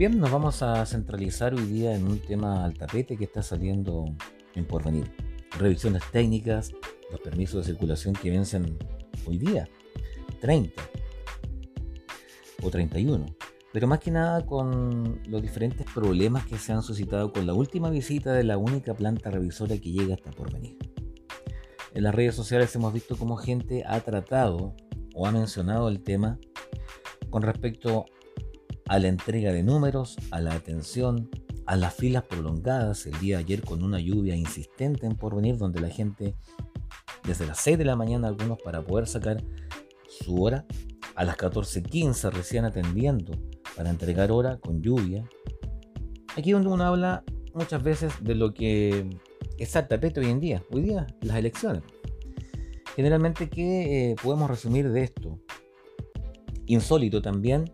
Bien, nos vamos a centralizar hoy día en un tema al tapete que está saliendo en porvenir. Revisiones técnicas, los permisos de circulación que vencen hoy día, 30 o 31. Pero más que nada con los diferentes problemas que se han suscitado con la última visita de la única planta revisora que llega hasta porvenir. En las redes sociales hemos visto cómo gente ha tratado o ha mencionado el tema con respecto a la entrega de números, a la atención, a las filas prolongadas el día de ayer con una lluvia insistente en porvenir donde la gente desde las 6 de la mañana algunos para poder sacar su hora, a las 14.15 recién atendiendo para entregar hora con lluvia. Aquí donde uno habla muchas veces de lo que es el tapete hoy en día, hoy día las elecciones. Generalmente, ¿qué eh, podemos resumir de esto? Insólito también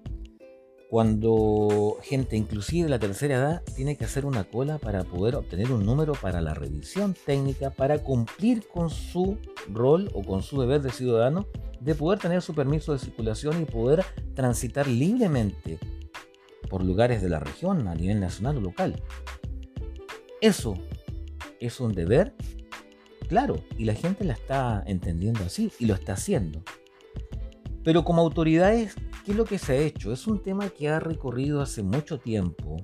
cuando gente, inclusive de la tercera edad, tiene que hacer una cola para poder obtener un número para la revisión técnica, para cumplir con su rol o con su deber de ciudadano de poder tener su permiso de circulación y poder transitar libremente por lugares de la región a nivel nacional o local. Eso es un deber, claro, y la gente la está entendiendo así y lo está haciendo. Pero como autoridades ¿Qué es lo que se ha hecho? Es un tema que ha recorrido hace mucho tiempo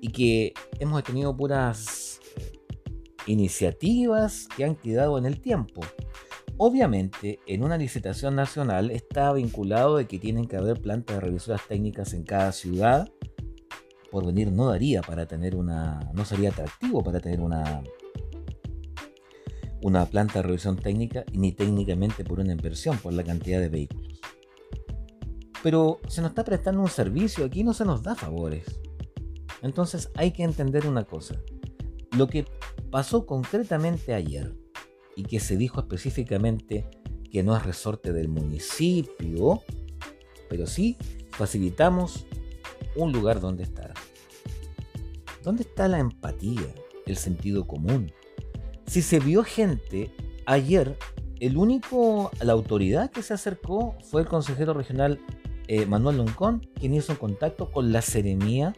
y que hemos tenido puras eh, iniciativas que han quedado en el tiempo. Obviamente, en una licitación nacional está vinculado de que tienen que haber plantas de revisoras técnicas en cada ciudad. Por venir no daría para tener una, no sería atractivo para tener una, una planta de revisión técnica, ni técnicamente por una inversión, por la cantidad de vehículos. Pero se nos está prestando un servicio, aquí no se nos da favores. Entonces hay que entender una cosa. Lo que pasó concretamente ayer y que se dijo específicamente que no es resorte del municipio, pero sí facilitamos un lugar donde estar. ¿Dónde está la empatía, el sentido común? Si se vio gente ayer, el único, la autoridad que se acercó fue el consejero regional eh, Manuel Loncón, quien hizo contacto con la Seremía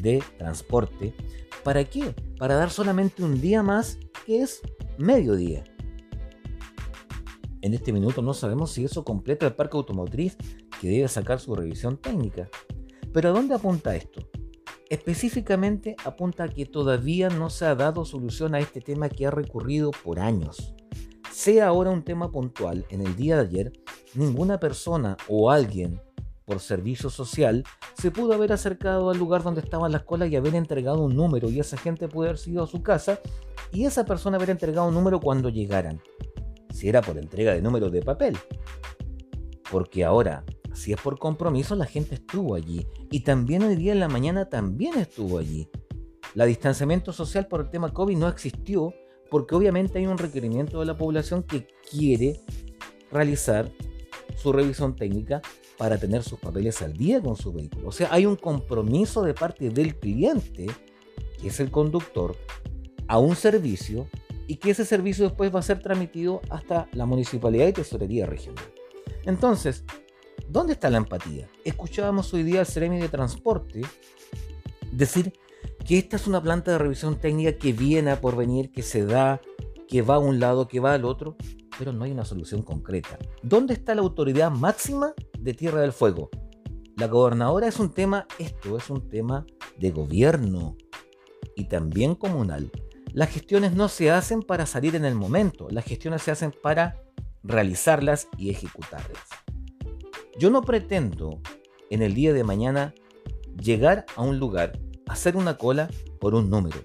de Transporte. ¿Para qué? Para dar solamente un día más, que es mediodía. En este minuto no sabemos si eso completa el parque automotriz que debe sacar su revisión técnica. Pero ¿a dónde apunta esto? Específicamente apunta a que todavía no se ha dado solución a este tema que ha recurrido por años. Sea ahora un tema puntual, en el día de ayer, ninguna persona o alguien por servicio social se pudo haber acercado al lugar donde estaban las colas y haber entregado un número y esa gente pudo haber sido a su casa y esa persona haber entregado un número cuando llegaran, si era por entrega de números de papel. Porque ahora, si es por compromiso, la gente estuvo allí y también hoy día en la mañana también estuvo allí. La distanciamiento social por el tema COVID no existió porque obviamente hay un requerimiento de la población que quiere realizar su revisión técnica para tener sus papeles al día con su vehículo. O sea, hay un compromiso de parte del cliente, que es el conductor, a un servicio y que ese servicio después va a ser transmitido hasta la municipalidad y tesorería regional. Entonces, ¿dónde está la empatía? Escuchábamos hoy día al Ceremi de Transporte decir que esta es una planta de revisión técnica que viene a por venir, que se da, que va a un lado, que va al otro, pero no hay una solución concreta. ¿Dónde está la autoridad máxima de Tierra del Fuego? La gobernadora es un tema, esto es un tema de gobierno y también comunal. Las gestiones no se hacen para salir en el momento, las gestiones se hacen para realizarlas y ejecutarlas. Yo no pretendo en el día de mañana llegar a un lugar hacer una cola por un número.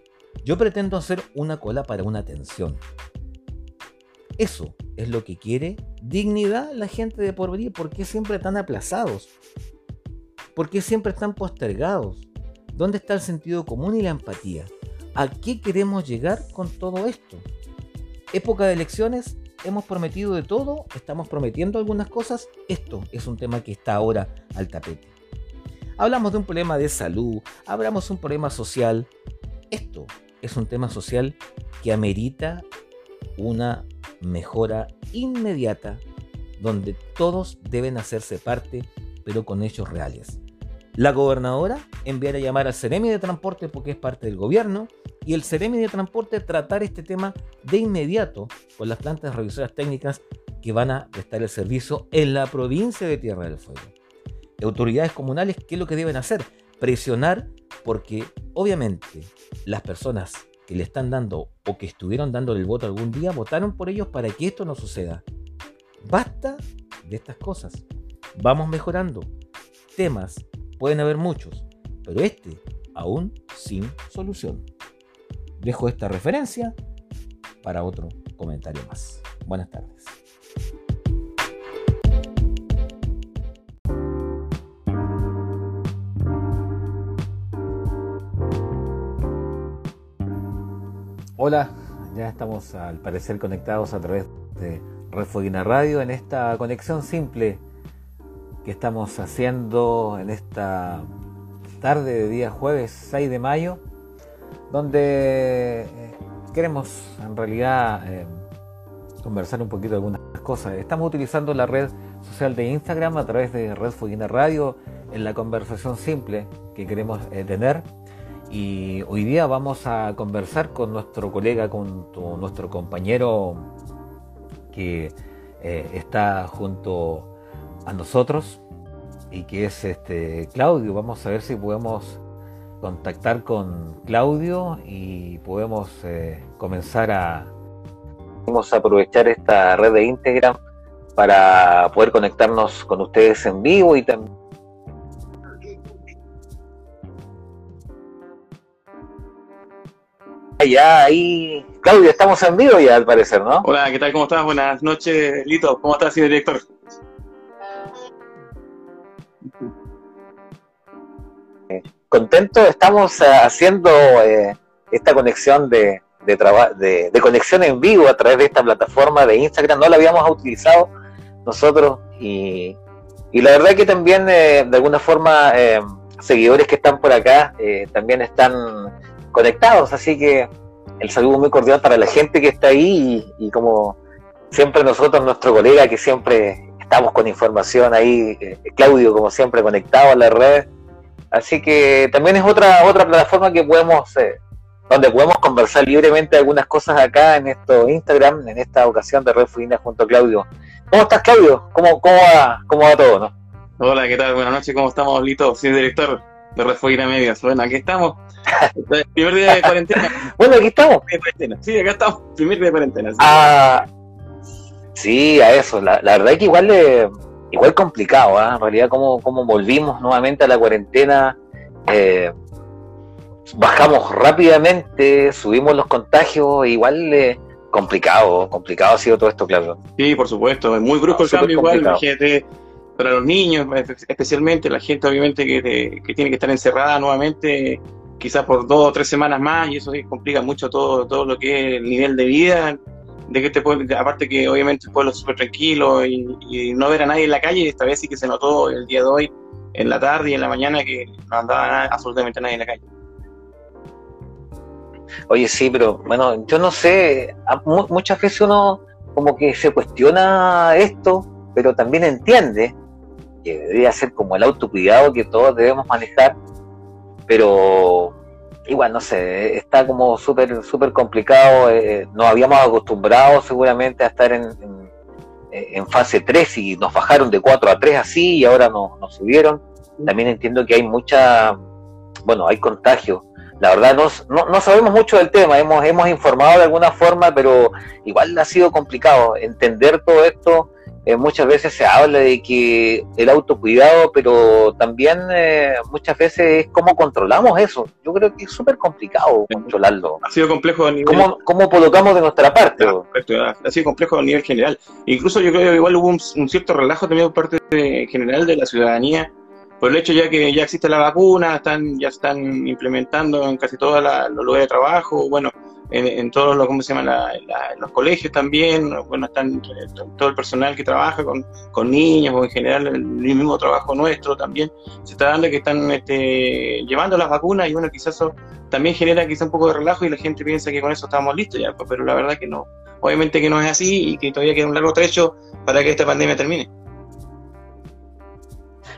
Yo pretendo hacer una cola para una atención. Eso es lo que quiere dignidad la gente de porvenir. ¿Por qué siempre están aplazados? ¿Por qué siempre están postergados? ¿Dónde está el sentido común y la empatía? ¿A qué queremos llegar con todo esto? Época de elecciones, hemos prometido de todo, estamos prometiendo algunas cosas. Esto es un tema que está ahora al tapete. Hablamos de un problema de salud, hablamos de un problema social. Esto es un tema social que amerita una mejora inmediata donde todos deben hacerse parte, pero con hechos reales. La gobernadora enviar a llamar al Ceremi de Transporte porque es parte del gobierno y el Ceremi de Transporte tratar este tema de inmediato con las plantas revisoras técnicas que van a prestar el servicio en la provincia de Tierra del Fuego. Autoridades comunales, ¿qué es lo que deben hacer? Presionar porque obviamente las personas que le están dando o que estuvieron dándole el voto algún día votaron por ellos para que esto no suceda. Basta de estas cosas. Vamos mejorando. Temas, pueden haber muchos, pero este aún sin solución. Dejo esta referencia para otro comentario más. Buenas tardes. Hola, ya estamos al parecer conectados a través de Red Radio en esta conexión simple estamos haciendo en esta tarde de día jueves 6 de mayo, donde eh, queremos en realidad eh, conversar un poquito de algunas cosas. Estamos utilizando la red social de Instagram a través de Red Fuguina Radio en la conversación simple que queremos eh, tener y hoy día vamos a conversar con nuestro colega, con nuestro compañero que está junto a nosotros y que es este Claudio. Vamos a ver si podemos contactar con Claudio y podemos eh, comenzar a... Vamos a aprovechar esta red de Instagram para poder conectarnos con ustedes en vivo y también ya ahí, Claudio, estamos en vivo ya al parecer, ¿no? Hola, ¿qué tal? ¿Cómo estás? Buenas noches, Lito. ¿Cómo estás, señor director? Contento, estamos eh, haciendo eh, esta conexión de, de, de, conexión en vivo a través de esta plataforma de Instagram. No la habíamos utilizado nosotros y, y la verdad que también eh, de alguna forma seguidores que están por acá también están conectados. Así que el saludo muy cordial para la gente que está ahí y, como siempre nosotros, nuestro colega que siempre estamos con información ahí, eh, Claudio como siempre conectado a la red. Así que también es otra otra plataforma que podemos eh, donde podemos conversar libremente algunas cosas acá en esto Instagram, en esta ocasión de Red Fuina junto a Claudio. ¿Cómo estás, Claudio? ¿Cómo, cómo, va, cómo va todo? No? Hola, ¿qué tal? Buenas noches, ¿cómo estamos, Lito? Soy director de Red Fuina Medias. Bueno, aquí estamos primer día de cuarentena. bueno, aquí estamos. Sí, acá estamos. Primer día de cuarentena. Sí, ah, sí a eso. La, verdad es que igual, le, igual complicado, ¿eh? En realidad, como, como volvimos nuevamente a la cuarentena. Eh, bajamos rápidamente, subimos los contagios, igual eh, complicado, complicado ha sido todo esto, claro. Sí, por supuesto, es muy brusco el cambio igual, imagínate, para los niños, especialmente la gente obviamente que, que tiene que estar encerrada nuevamente, quizás por dos o tres semanas más y eso complica mucho todo, todo lo que es el nivel de vida de que este pueblo, aparte que obviamente el pueblo es súper tranquilo y, no ver a nadie en la calle, esta vez sí que se notó el día de hoy, en la tarde y en la mañana, que no andaba absolutamente nadie en la calle. Oye, sí, pero bueno, yo no sé, muchas veces uno como que se cuestiona esto, pero también entiende que debería ser como el autocuidado que todos debemos manejar pero igual, no sé, está como súper súper complicado. Eh, nos habíamos acostumbrado seguramente a estar en, en, fase 3 y nos bajaron de 4 a 3 así y ahora nos, nos subieron. También entiendo que hay mucha, bueno, hay contagio. La verdad no, no, no, sabemos mucho del tema, hemos, hemos informado de alguna forma, pero igual ha sido complicado entender todo esto eh, muchas veces se habla de que el autocuidado, pero también eh, muchas veces es cómo controlamos eso. Yo creo que es súper complicado controlarlo. Ha sido complejo a nivel... ¿Cómo, cómo colocamos de nuestra parte? ha sido complejo a nivel general. Incluso yo creo que igual hubo un, cierto relajo también por parte de, general de la ciudadanía por el hecho ya que ya existe la vacuna, están ya están implementando en casi todos los lugares de trabajo, bueno, en, todos los, ¿cómo se llama? los colegios también, bueno, están todo el personal que trabaja con, con niños o en general el, mismo trabajo nuestro también, se está dando que están este, llevando las vacunas y bueno, quizás eso también genera quizás un poco de relajo y la gente piensa que con eso estamos listos ya, pero la verdad que no, obviamente que no es así y que todavía queda un largo trecho para que esta pandemia termine.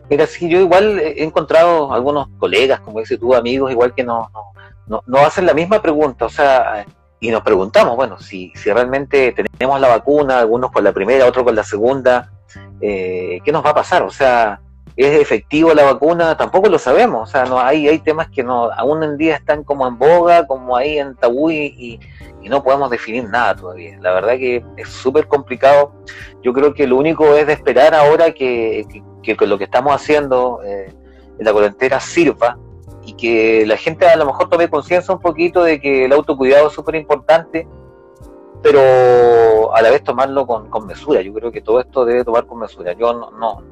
Mira, sí, yo igual he encontrado algunos colegas, como dices tú, amigos, igual que no, no, no, hacen la misma pregunta, o sea, y nos preguntamos, bueno, si, si realmente tenemos la vacuna, algunos con la primera, otros con la segunda, eh, ¿qué nos va a pasar? O sea, ¿es efectivo la vacuna? Tampoco lo sabemos, o sea, no hay, hay temas que no, aún en día están como en boga, como ahí en tabú y, y no podemos definir nada todavía. La verdad que es súper complicado. Yo creo que lo único es de esperar ahora que, que, lo que estamos haciendo eh, en la cuarentena sirva y que la gente a lo mejor tome conciencia un poquito de que el autocuidado es súper importante, pero a la vez tomarlo con, con, mesura. Yo creo que todo esto debe tomar con mesura. Yo no, no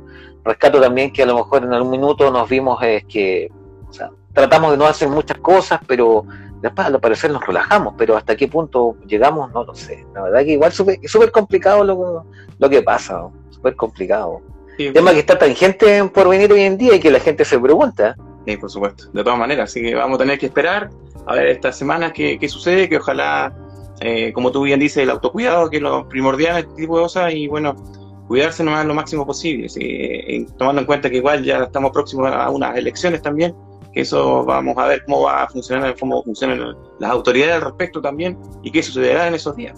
rescato también que a lo mejor en algún minuto nos vimos es que o sea, tratamos de no hacer muchas cosas, pero después al parecer nos relajamos, pero hasta qué punto llegamos no lo sé. La verdad que igual es súper complicado lo, lo que pasa, súper complicado. El Tema que está tan gente por venir hoy en día y que la gente se pregunta. Sí, por supuesto, de todas maneras. Así que vamos a tener que esperar a ver estas semanas qué, qué sucede, que ojalá, eh, como tú bien dices, el autocuidado, que es lo primordial, este tipo de cosas, y bueno, cuidarse nomás lo máximo posible, eh, tomando en cuenta que igual ya estamos próximos a unas elecciones también, que eso vamos a ver cómo va a funcionar, cómo funcionan las autoridades al respecto también y qué sucederá en esos días.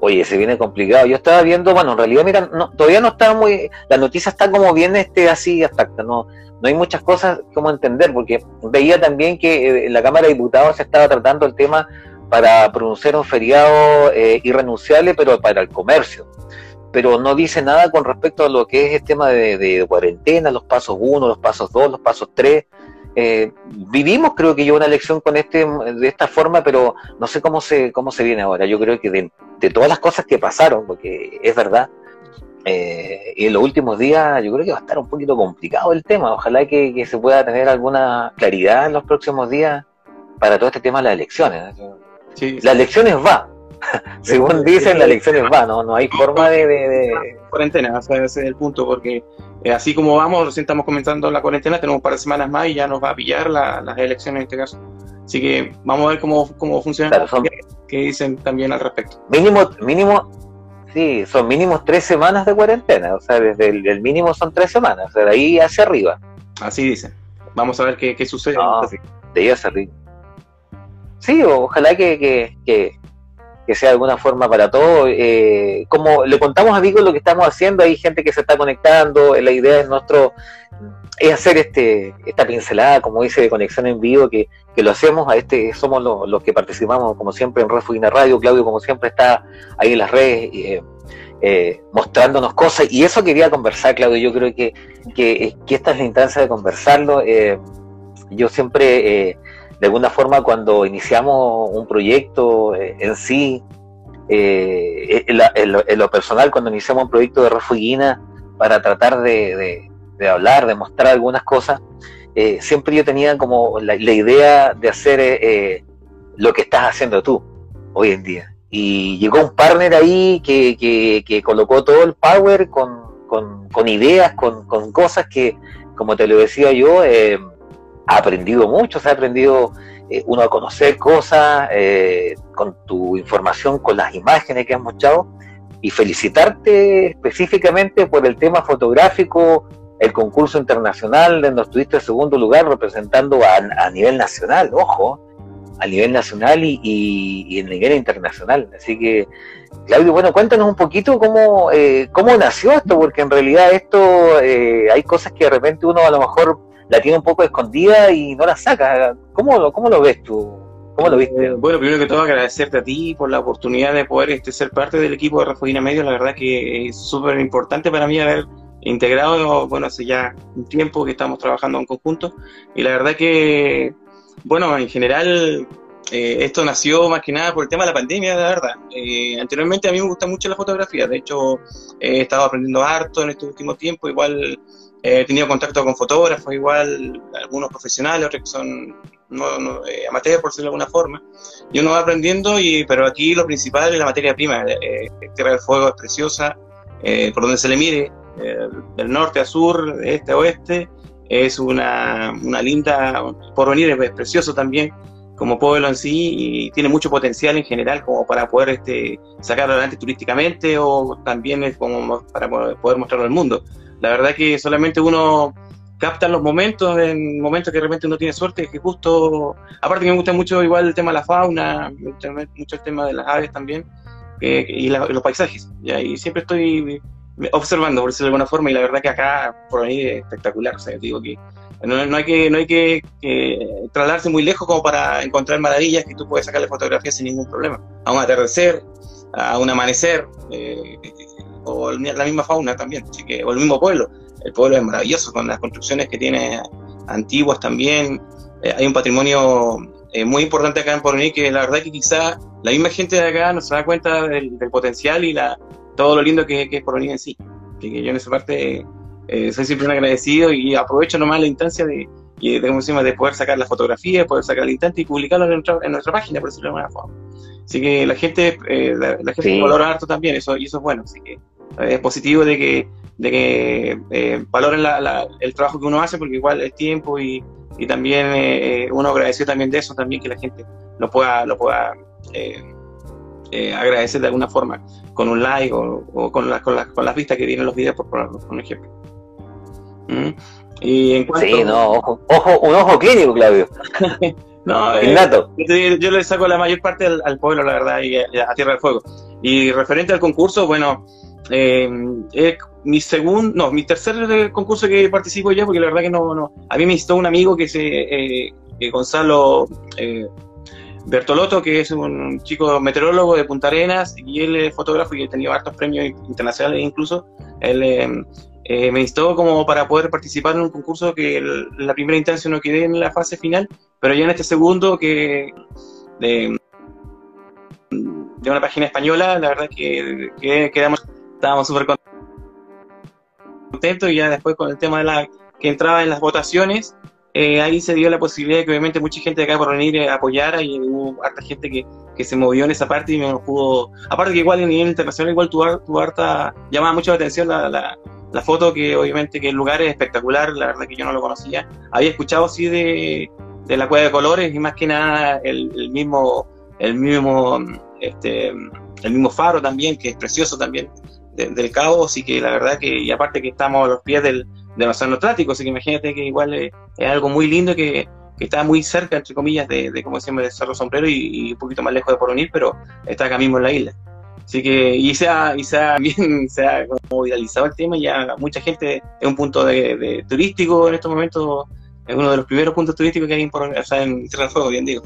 Oye, se viene complicado. Yo estaba viendo, bueno, en realidad, mira, no, todavía no está muy, la noticia está como bien este así abstracta, no, no hay muchas cosas como entender, porque veía también que eh, en la Cámara de Diputados se estaba tratando el tema para pronunciar un feriado eh, irrenunciable, pero para el comercio pero no dice nada con respecto a lo que es el tema de, cuarentena, los pasos 1, los pasos 2, los pasos 3. Eh, vivimos, creo que yo, una elección con este, de esta forma, pero no sé cómo se, cómo se viene ahora. Yo creo que de, todas las cosas que pasaron, porque es verdad, eh, en los últimos días yo creo que va a estar un poquito complicado el tema. Ojalá que, se pueda tener alguna claridad en los próximos días para todo este tema de las elecciones. Las elecciones va, Según dicen, la elección es va, ¿no? hay forma de... Cuarentena, ese es el punto, porque eh, así como vamos, recién estamos comenzando la cuarentena, tenemos un par de semanas más y ya nos va a pillar las elecciones en este caso. Así que vamos a ver cómo, cómo funciona, qué, dicen también al respecto. Mínimo, mínimo, sí, son mínimos tres semanas de cuarentena, o sea, desde el, mínimo son tres semanas, o sea, de ahí hacia arriba. Así dicen. Vamos a ver qué, sucede. de ahí hacia arriba. Sí, ojalá que, que que sea de alguna forma para todos. Eh, como le contamos a Vigo lo que estamos haciendo, hay gente que se está conectando, la idea es nuestro es hacer este esta pincelada, como dice, de conexión en vivo, que, lo hacemos, a este somos los, que participamos, como siempre, en Refugina Radio, Claudio, como siempre, está ahí en las redes, eh, eh, mostrándonos cosas, y eso quería conversar, Claudio, yo creo que, que, que esta es la instancia de conversarlo. yo siempre de alguna forma cuando iniciamos un proyecto eh, en sí, eh, en, lo personal, cuando iniciamos un proyecto de Refuguina para tratar de, hablar, de mostrar algunas cosas, eh, siempre yo tenía como la, idea de hacer lo que estás haciendo tú hoy en día. Y llegó un partner ahí que, que, colocó todo el power con, con, con ideas, con, con, cosas que, como te lo decía yo, eh, ha aprendido mucho, se ha aprendido eh, uno a conocer cosas eh, con tu información, con las imágenes que has mostrado y felicitarte específicamente por el tema fotográfico, el concurso internacional donde estuviste en segundo lugar representando a, nivel nacional, ojo, a nivel nacional y, y, en nivel internacional. Así que, Claudio, bueno, cuéntanos un poquito cómo, eh, cómo nació esto, porque en realidad esto hay cosas que de repente uno a lo mejor la tiene un poco escondida y no la saca. ¿Cómo lo, cómo lo ves tú? ¿Cómo lo viste? Eh, bueno, primero que todo agradecerte a ti por la oportunidad de poder este, ser parte del equipo de Refugina Medio. La verdad que es súper importante para mí haber integrado, bueno, hace ya un tiempo que estamos trabajando en conjunto. Y la verdad que, bueno, en general eh, esto nació más que nada por el tema de la pandemia, la verdad. Eh, anteriormente a mí me gusta mucho la fotografía, de hecho he estado aprendiendo harto en este último tiempo, igual He tenido contacto con fotógrafos, igual, algunos profesionales, otros que son no, eh, amateurs, por decirlo de alguna forma. Y uno va aprendiendo, y, pero aquí lo principal es la materia prima. Eh, Tierra del Fuego es preciosa, eh, por donde se le mire, del norte a sur, de este a oeste. Es una, una linda porvenir, es precioso también como pueblo en sí y tiene mucho potencial en general como para poder este, sacarlo adelante turísticamente o también como para poder mostrarlo al mundo. La verdad que solamente uno capta los momentos, en momentos que realmente uno tiene suerte, que justo, aparte me gusta mucho igual el tema de la fauna, mucho el tema de las aves también, y los paisajes, y siempre estoy observando, por decirlo de alguna forma, y la verdad que acá por ahí es espectacular, o sea, digo que no, hay que, no hay que, trasladarse muy lejos como para encontrar maravillas que tú puedes sacarle fotografías sin ningún problema, a un atardecer, a un amanecer, eh, o la misma fauna también, así que, o el mismo pueblo. El pueblo es maravilloso con las construcciones que tiene antiguas también. Eh, hay un patrimonio eh, muy importante acá en Porvenir que la verdad que quizá la misma gente de acá no se da cuenta del, potencial y la, todo lo lindo que, es Porvenir en sí. que yo en esa parte soy siempre un agradecido y aprovecho nomás la instancia de, de, de poder sacar las fotografías, poder sacar el instante y publicarlo en nuestra, en nuestra página, por decirlo de alguna forma. Así que la gente, eh, la, gente valora harto también, eso, y eso es bueno. Así que eh, es positivo de que, de que eh, valoren el trabajo que uno hace, porque igual es tiempo y, y también uno agradeció también de eso, también que la gente lo pueda, lo pueda agradecer de alguna forma, con un like o, con, con, con, las vistas que tienen los videos, por poner un ejemplo. ¿Mm? Y en cuanto... Sí, no, ojo, ojo, un ojo clínico, Claudio. No, eh, yo, le saco la mayor parte al, pueblo, la verdad, y a, Tierra del Fuego. Y referente al concurso, bueno, eh, mi segundo, no, mi tercer concurso que participo ya, porque la verdad que no, no. A mí me instó un amigo que se, eh, Gonzalo eh, Bertolotto, que es un chico meteorólogo de Punta Arenas, y él es fotógrafo y ha tenido hartos premios internacionales incluso. Él eh, me instó como para poder participar en un concurso que la primera instancia no quedé en la fase final, pero ya en este segundo que de, una página española, la verdad que, que quedamos, estábamos súper contentos y ya después con el tema de la que entraba en las votaciones, eh, ahí se dio la posibilidad de que obviamente mucha gente acá por venir a apoyar y hubo harta gente que, que se movió en esa parte y me pudo, aparte que igual en nivel internacional igual tu, tu harta, llamaba mucho la atención la, la foto que obviamente que el lugar es espectacular, la verdad que yo no lo conocía. Había escuchado así de, de la cueva de colores y más que nada el, mismo el mismo este el mismo faro también que es precioso también del cabo, así que la verdad que y aparte que estamos a los pies del, del océano Atlántico, así que imagínate que igual es, algo muy lindo que, que, está muy cerca entre comillas de, como decimos de Cerro Sombrero y, un poquito más lejos de Poronil, pero está acá mismo en la isla. Así que, y se ha, y se ha bien, se ha como viralizado el tema, ya mucha gente es un punto de, turístico en estos momentos, es uno de los primeros puntos turísticos que hay en, o sea, en Tierra del Fuego, bien digo.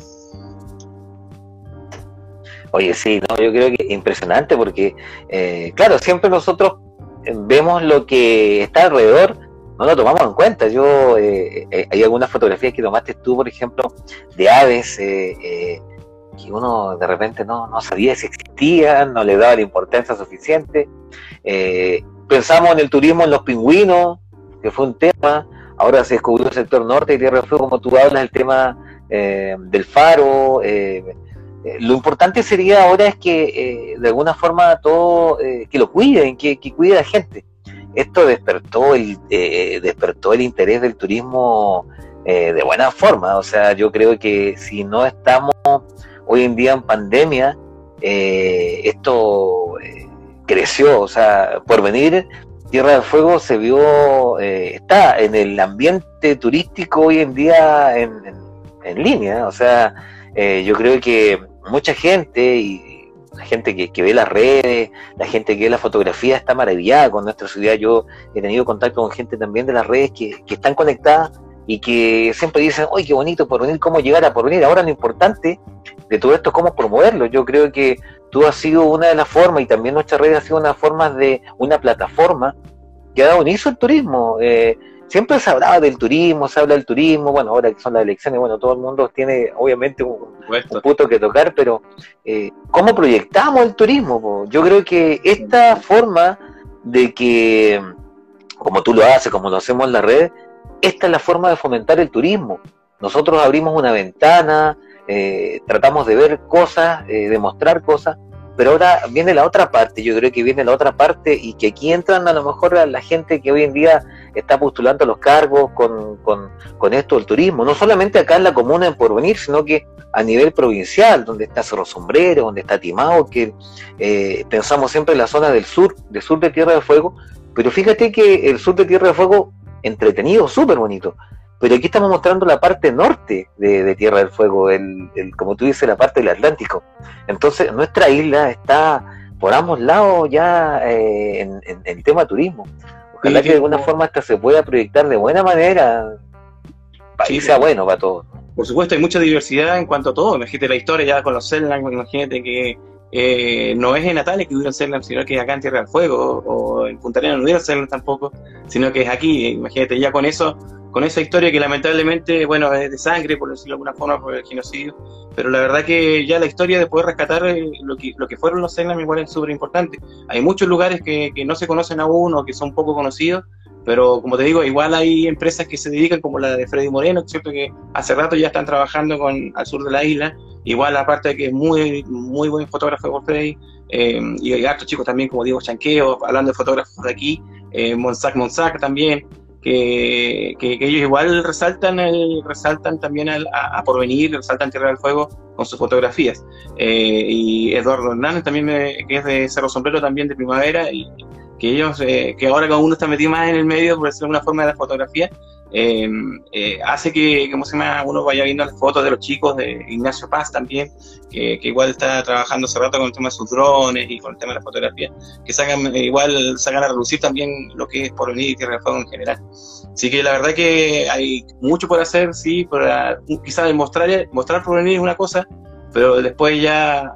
Oye, sí, no, yo creo que es impresionante porque, eh, claro, siempre nosotros vemos lo que está alrededor, no lo tomamos en cuenta. Yo, eh, eh, hay algunas fotografías que tomaste tú, por ejemplo, de aves, eh, que uno de repente no, no sabía si existían, no le daba la importancia suficiente. Eh, pensamos en el turismo en los pingüinos, que fue un tema, ahora se descubrió el sector norte y Tierra del Fuego, como tú hablas, el tema eh, del faro. Eh, lo importante sería ahora es que de alguna forma todo, que lo cuiden, que, cuide a la gente. Esto despertó el, despertó el interés del turismo de buena forma. O sea, yo creo que si no estamos hoy en día en pandemia, eh, esto eh, creció, o sea, por venir, Tierra del Fuego se vio, eh, está en el ambiente turístico hoy en día en, línea, o sea, yo creo que mucha gente y la gente que, ve las redes, la gente que ve la fotografía está maravillada con nuestra ciudad. Yo he tenido contacto con gente también de las redes que, que están conectadas y que siempre dicen, ¡ay, qué bonito por venir, cómo llegar a por venir! Ahora lo importante de todo esto es cómo promoverlo. Yo creo que tú has sido una de las formas y también nuestra red ha sido una forma de una plataforma que ha dado inicio al turismo. Eh, siempre se hablaba del turismo, se habla del turismo, bueno, ahora que son las elecciones, bueno, todo el mundo tiene obviamente un, un punto que tocar, pero eh, ¿cómo proyectamos el turismo? Yo creo que esta forma de que, como tú lo haces, como lo hacemos en la red, esta es la forma de fomentar el turismo. Nosotros abrimos una ventana, eh, tratamos de ver cosas, eh, de mostrar cosas, pero ahora viene la otra parte, yo creo que viene la otra parte y que aquí entran a lo mejor la gente que hoy en día está postulando los cargos con, con, esto del turismo, no solamente acá en la comuna en Porvenir, sino que a nivel provincial, donde está Cerro Sombrero, donde está Timao, que eh, pensamos siempre en la zona del sur, del sur de Tierra del Fuego, Pero fíjate que el sur de Tierra del Fuego, entretenido, súper bonito. Pero aquí estamos mostrando la parte norte de, Tierra del Fuego, el, como tú dices, la parte del Atlántico. Entonces, nuestra isla está por ambos lados ya eh, en, el tema turismo. Ojalá que de alguna forma esta se pueda proyectar de buena manera para que sea bueno para todos. Por supuesto, hay mucha diversidad en cuanto a todo. Imagínate la historia ya con los Zelland, imagínate que eh, no es en Natales que hubieran Zelland, sino que acá en Tierra del Fuego, o en Punta Arenas no hubieran Zelland tampoco, sino que es aquí. Imagínate, ya con eso, con esa historia que lamentablemente, bueno, es de sangre, por decirlo de alguna forma, por el genocidio, pero la verdad que ya la historia de poder rescatar eh, lo que, lo que fueron los Zelland igual es súper importante. Hay muchos lugares que, que no se conocen aún o que son poco conocidos, pero como te digo, igual hay empresas que se dedican, como la de Freddy Moreno, ¿cierto? que hace rato ya están trabajando con al sur de la isla. Igual, aparte de que es muy, muy buen fotógrafo por Freddy, eh, y hay hartos chicos también, como Diego Chanqueo, hablando de fotógrafos de aquí, eh, Monsac Monsac también, que, que, ellos igual resaltan resaltan también a, a, Porvenir, resaltan Tierra del Fuego con sus fotografías. Eh, y Eduardo Hernández también, que es de Cerro Sombrero, también de Primavera, y que ellos, eh, que ahora cada uno está metido más en el medio, por decirlo de alguna forma, de la fotografía, eh, eh, hace que, como se llama, uno vaya viendo las fotos de los chicos, de Ignacio Paz también, que, igual está trabajando hace rato con el tema de sus drones y con el tema de la fotografía, que sacan, igual sacan a reducir también lo que es por venir y Tierra del Fuego en general. Así que la verdad que hay mucho por hacer, sí, para quizás mostrar, mostrar por venir es una cosa, pero después ya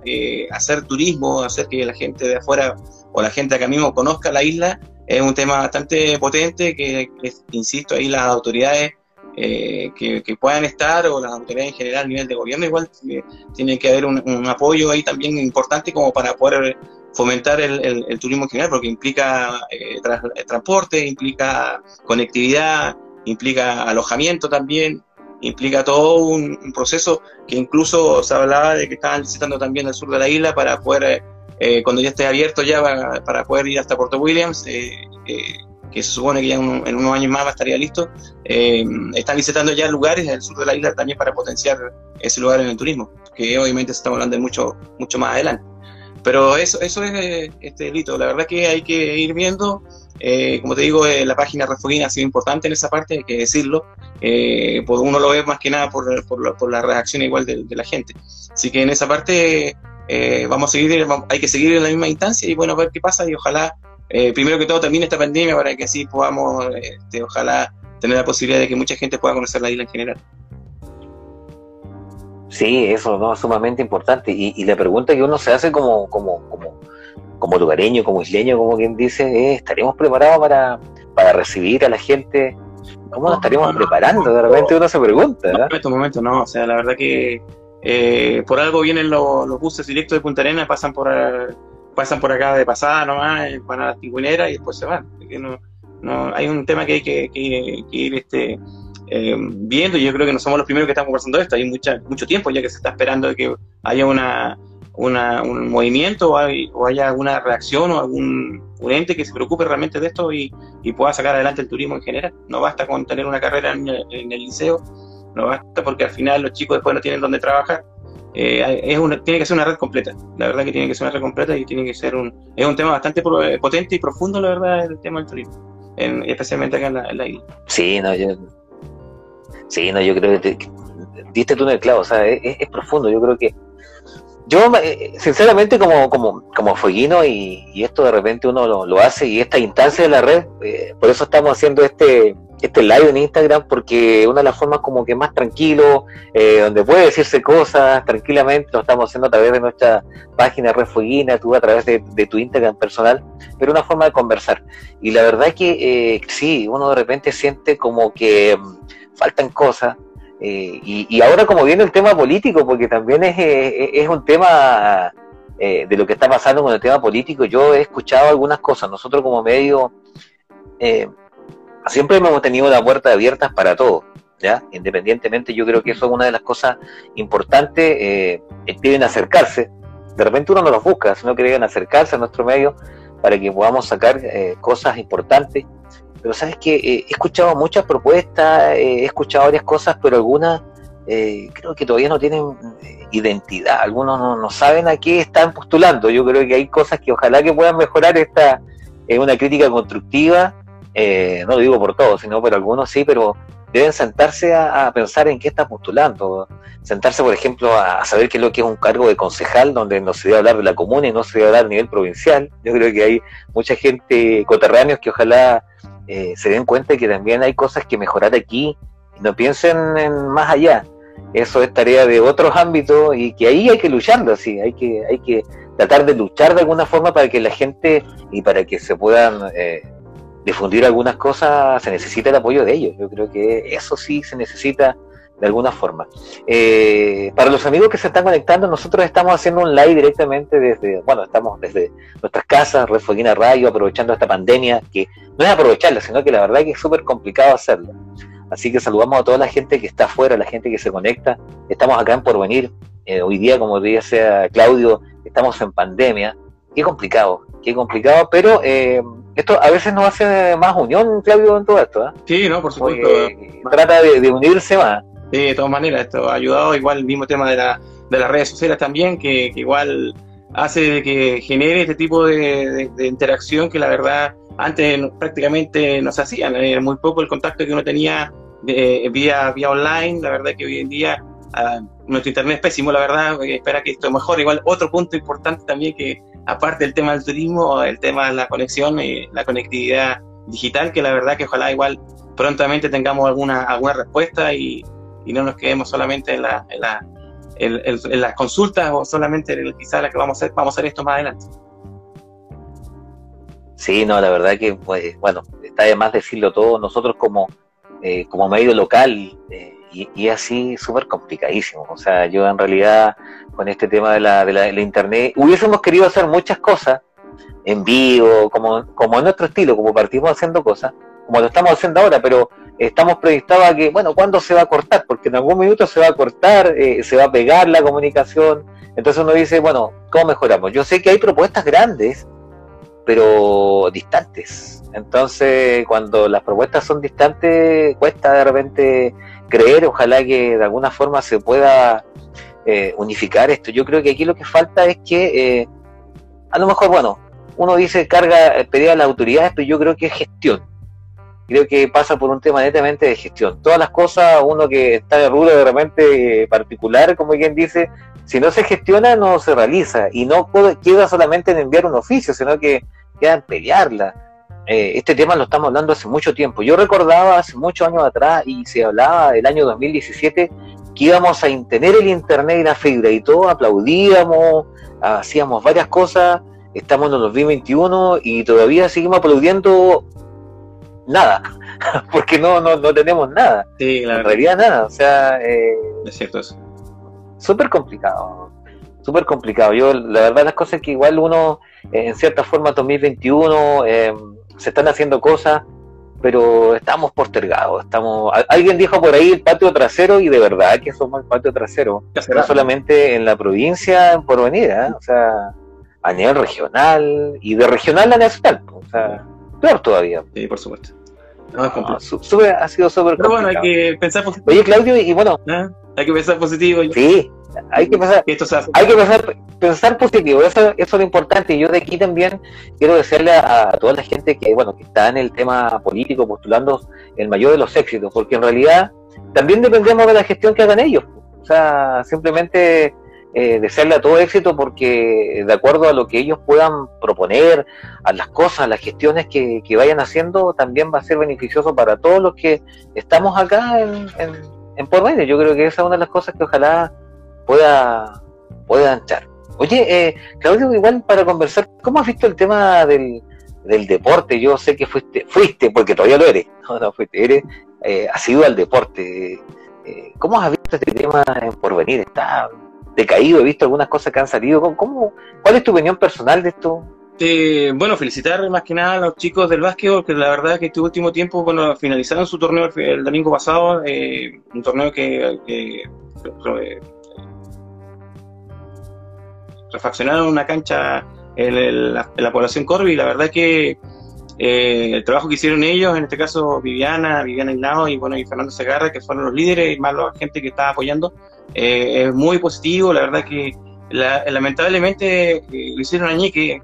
hacer turismo, hacer que la gente de afuera o la gente acá mismo conozca la isla, es un tema bastante potente que, insisto, ahí las autoridades eh, que, puedan estar o las autoridades en general a nivel de gobierno igual eh, tiene que haber un, apoyo ahí también importante como para poder fomentar el, turismo en general porque implica eh, transporte, implica conectividad, implica alojamiento también, implica todo un, un, proceso que incluso se hablaba de que estaban visitando también el sur de la isla para poder eh, cuando ya esté abierto ya para, poder ir hasta Puerto Williams, eh, eh, que se supone que ya en unos años más estaría listo, están visitando ya lugares en el sur de la isla también para potenciar ese lugar en el turismo, que obviamente se está hablando de mucho, mucho más adelante. Pero eso, eso es este delito. La verdad que hay que ir viendo. como te digo, la página Refoguina ha sido importante en esa parte, hay que decirlo. pues uno lo ve más que nada por, por, la, reacción igual de, de, la gente. Así que en esa parte eh, vamos a seguir, hay que seguir en la misma instancia y bueno, a ver qué pasa y ojalá, eh, primero que todo, termine esta pandemia para que así podamos, este, ojalá, tener la posibilidad de que mucha gente pueda conocer la isla en general. Sí, eso ¿no? es sumamente importante. Y, la pregunta que uno se hace como, como, como, como lugareño, como isleño, como quien dice, es, ¿estaremos preparados para, para recibir a la gente? ¿Cómo nos estaríamos preparando? De repente uno se pregunta. en estos momentos no, o sea, la verdad que eh, por algo vienen los, buses directos de Punta Arenas, pasan por pasan por acá de pasada nomás, eh, van a las tingüineras y después se van. No, no, hay un tema que hay que, ir este, eh, viendo y yo creo que no somos los primeros que estamos conversando esto. Hay mucha, mucho tiempo ya que se está esperando que haya una, un movimiento o, haya alguna reacción o algún ente que se preocupe realmente de esto y, pueda sacar adelante el turismo en general. No basta con tener una carrera en el liceo no basta porque al final los chicos después no tienen dónde trabajar. Eh, es una, tiene que ser una red completa, la verdad que tiene que ser una red completa y tiene que ser un, es un tema bastante eh, potente y profundo, la verdad, el tema del turismo, especialmente acá en la, isla. Sí, no, yo, sí, no, yo creo que, diste tú en el clavo, o sea, es, profundo, yo creo que yo, eh, sinceramente, como, como, como fueguino, y, esto de repente uno lo, hace, y esta instancia de la red, por eso estamos haciendo este, este live en Instagram porque una de las formas como que más tranquilo, eh, donde puede decirse cosas tranquilamente, lo estamos haciendo a través de nuestra página Refuguina, tú a través de, tu Instagram personal, pero una forma de conversar. Y la verdad es que eh, sí, uno de repente siente como que mm, faltan cosas. Eh, y, ahora como viene el tema político, porque también es, es un tema de lo que está pasando con el tema político, yo he escuchado algunas cosas, nosotros como medio siempre hemos tenido las puertas abiertas para todo, ¿ya? Independientemente, yo creo que eso es una de las cosas importantes, eh, quieren acercarse, de repente uno no los busca, sino que deben acercarse a nuestro medio para que podamos sacar eh, cosas importantes, pero sabes que eh, he escuchado muchas propuestas, eh, he escuchado varias cosas, pero algunas creo que todavía no tienen identidad, algunos no, no, saben a qué están postulando, yo creo que hay cosas que ojalá que puedan mejorar esta es una crítica constructiva, eh, no lo digo por todos, sino por algunos sí, pero deben sentarse a, pensar en qué está postulando, sentarse, por ejemplo, a, saber qué es lo que es un cargo de concejal, donde no se debe hablar de la comuna y no se debe hablar a nivel provincial. Yo creo que hay mucha gente, coterráneos, que ojalá eh, se den cuenta que también hay cosas que mejorar aquí y no piensen en más allá. Eso es tarea de otros ámbitos y que ahí hay que lucharlo, así, hay que, hay que tratar de luchar de alguna forma para que la gente y para que se puedan eh, difundir algunas cosas, se necesita el apoyo de ellos. Yo creo que eso sí se necesita de alguna forma. Eh, para los amigos que se están conectando, nosotros estamos haciendo un live directamente desde, bueno, estamos desde nuestras casas, Refueguina Radio, aprovechando esta pandemia, que no es aprovecharla, sino que la verdad que es súper complicado hacerlo. Así que saludamos a toda la gente que está afuera, la gente que se conecta. Estamos acá en Porvenir. Eh, hoy día, como decía Claudio, estamos en pandemia. Qué complicado, qué complicado, pero eh, esto a veces nos hace más unión, Claudio, en todo esto. ¿eh? Sí, no, por supuesto. trata de, unirse más. De todas maneras, esto ha ayudado. Igual el mismo tema de, la, de las redes sociales también, que, igual hace que genere este tipo de, interacción que la verdad antes prácticamente no se hacían, era muy poco el contacto que uno tenía de, vía, vía online, la verdad que hoy en día ah, nuestro internet es pésimo, la verdad, espera que esto mejore. Igual otro punto importante también que aparte del tema del turismo, el tema de la conexión y la conectividad digital, que la verdad que ojalá igual prontamente tengamos alguna, alguna respuesta y, no nos quedemos solamente en, la, en, la, en, las consultas o solamente en quizá la que vamos a hacer, vamos a hacer esto más adelante. Sí, no, la verdad que, pues, bueno, está de más decirlo todo. Nosotros como, eh, como medio local, eh, y, así súper complicadísimo. O sea, yo en realidad con este tema de la, de la, internet hubiésemos querido hacer muchas cosas en vivo, como, como en nuestro estilo, como partimos haciendo cosas, como lo estamos haciendo ahora, pero estamos predispuestos a que, bueno, ¿cuándo se va a cortar? Porque en algún minuto se va a cortar, eh, se va a pegar la comunicación. Entonces uno dice, bueno, ¿cómo mejoramos? Yo sé que hay propuestas grandes, pero distantes. Entonces, cuando las propuestas son distantes, cuesta de repente creer, ojalá que de alguna forma se pueda eh, unificar esto. Yo creo que aquí lo que falta es que, eh, a lo mejor, bueno, uno dice carga, eh, pedir a las autoridades, pero yo creo que es gestión. Creo que pasa por un tema netamente de gestión. Todas las cosas, uno que está de rubro de repente particular, como quien dice, si no se gestiona, no se realiza. Y no queda solamente en enviar un oficio, sino que queda en pelearla eh, este tema lo estamos hablando hace mucho tiempo. Yo recordaba hace muchos años atrás y se hablaba del año 2017 que íbamos a tener el internet y la fibra y todo, aplaudíamos, hacíamos varias cosas, estamos en el 2021 y todavía seguimos aplaudiendo nada, porque no, no, no tenemos nada. Sí, en realidad nada, o sea... Eh, es cierto eso. Súper complicado, súper complicado. Yo, la verdad, las cosas que igual uno, en cierta forma, 2021... Eh, se están haciendo cosas, pero estamos postergados. Estamos, alguien dijo por ahí el patio trasero y de verdad que somos el patio trasero. No solamente en la provincia, en porvenir, ¿eh? o sea, a nivel regional y de regional a nacional, o sea, peor todavía. Sí, por supuesto. Ha sido súper Pero bueno, hay que pensar positivo. Oye, Claudio, y bueno. ¿Ah? Hay que pensar positivo. Sí, hay que pensar, hay que pensar, positivo, eso, es lo importante. Y yo de aquí también quiero decirle a, toda la gente que, bueno, que está en el tema político postulando el mayor de los éxitos, porque en realidad también dependemos de la gestión que hagan ellos. O sea, simplemente eh, desearle a todo éxito porque de acuerdo a lo que ellos puedan proponer, a las cosas, a las gestiones que, vayan haciendo, también va a ser beneficioso para todos los que estamos acá en, en, por Yo creo que esa es una de las cosas que ojalá pueda, pueda entrar. Oye, eh, Claudio, igual para conversar, ¿cómo has visto el tema del, del deporte? Yo sé que fuiste, fuiste, porque todavía lo eres, no, no fuiste, eres, eh, has ido al deporte. Eh, ¿Cómo has visto este tema en porvenir? ¿Está decaído? He visto algunas cosas que han salido. ¿Cómo, ¿Cuál es tu opinión personal de esto? Eh, bueno, felicitar más que nada a los chicos del básquet, que la verdad que este último tiempo, bueno, finalizaron su torneo el, domingo pasado, eh, un torneo que, refaccionaron una cancha en, la, población Corby la verdad que eh, el trabajo que hicieron ellos, en este caso Viviana, Viviana Islao y bueno y Fernando Segarra, que fueron los líderes y más la gente que estaba apoyando, eh, es muy positivo, la verdad que lamentablemente lo hicieron a Ñeque,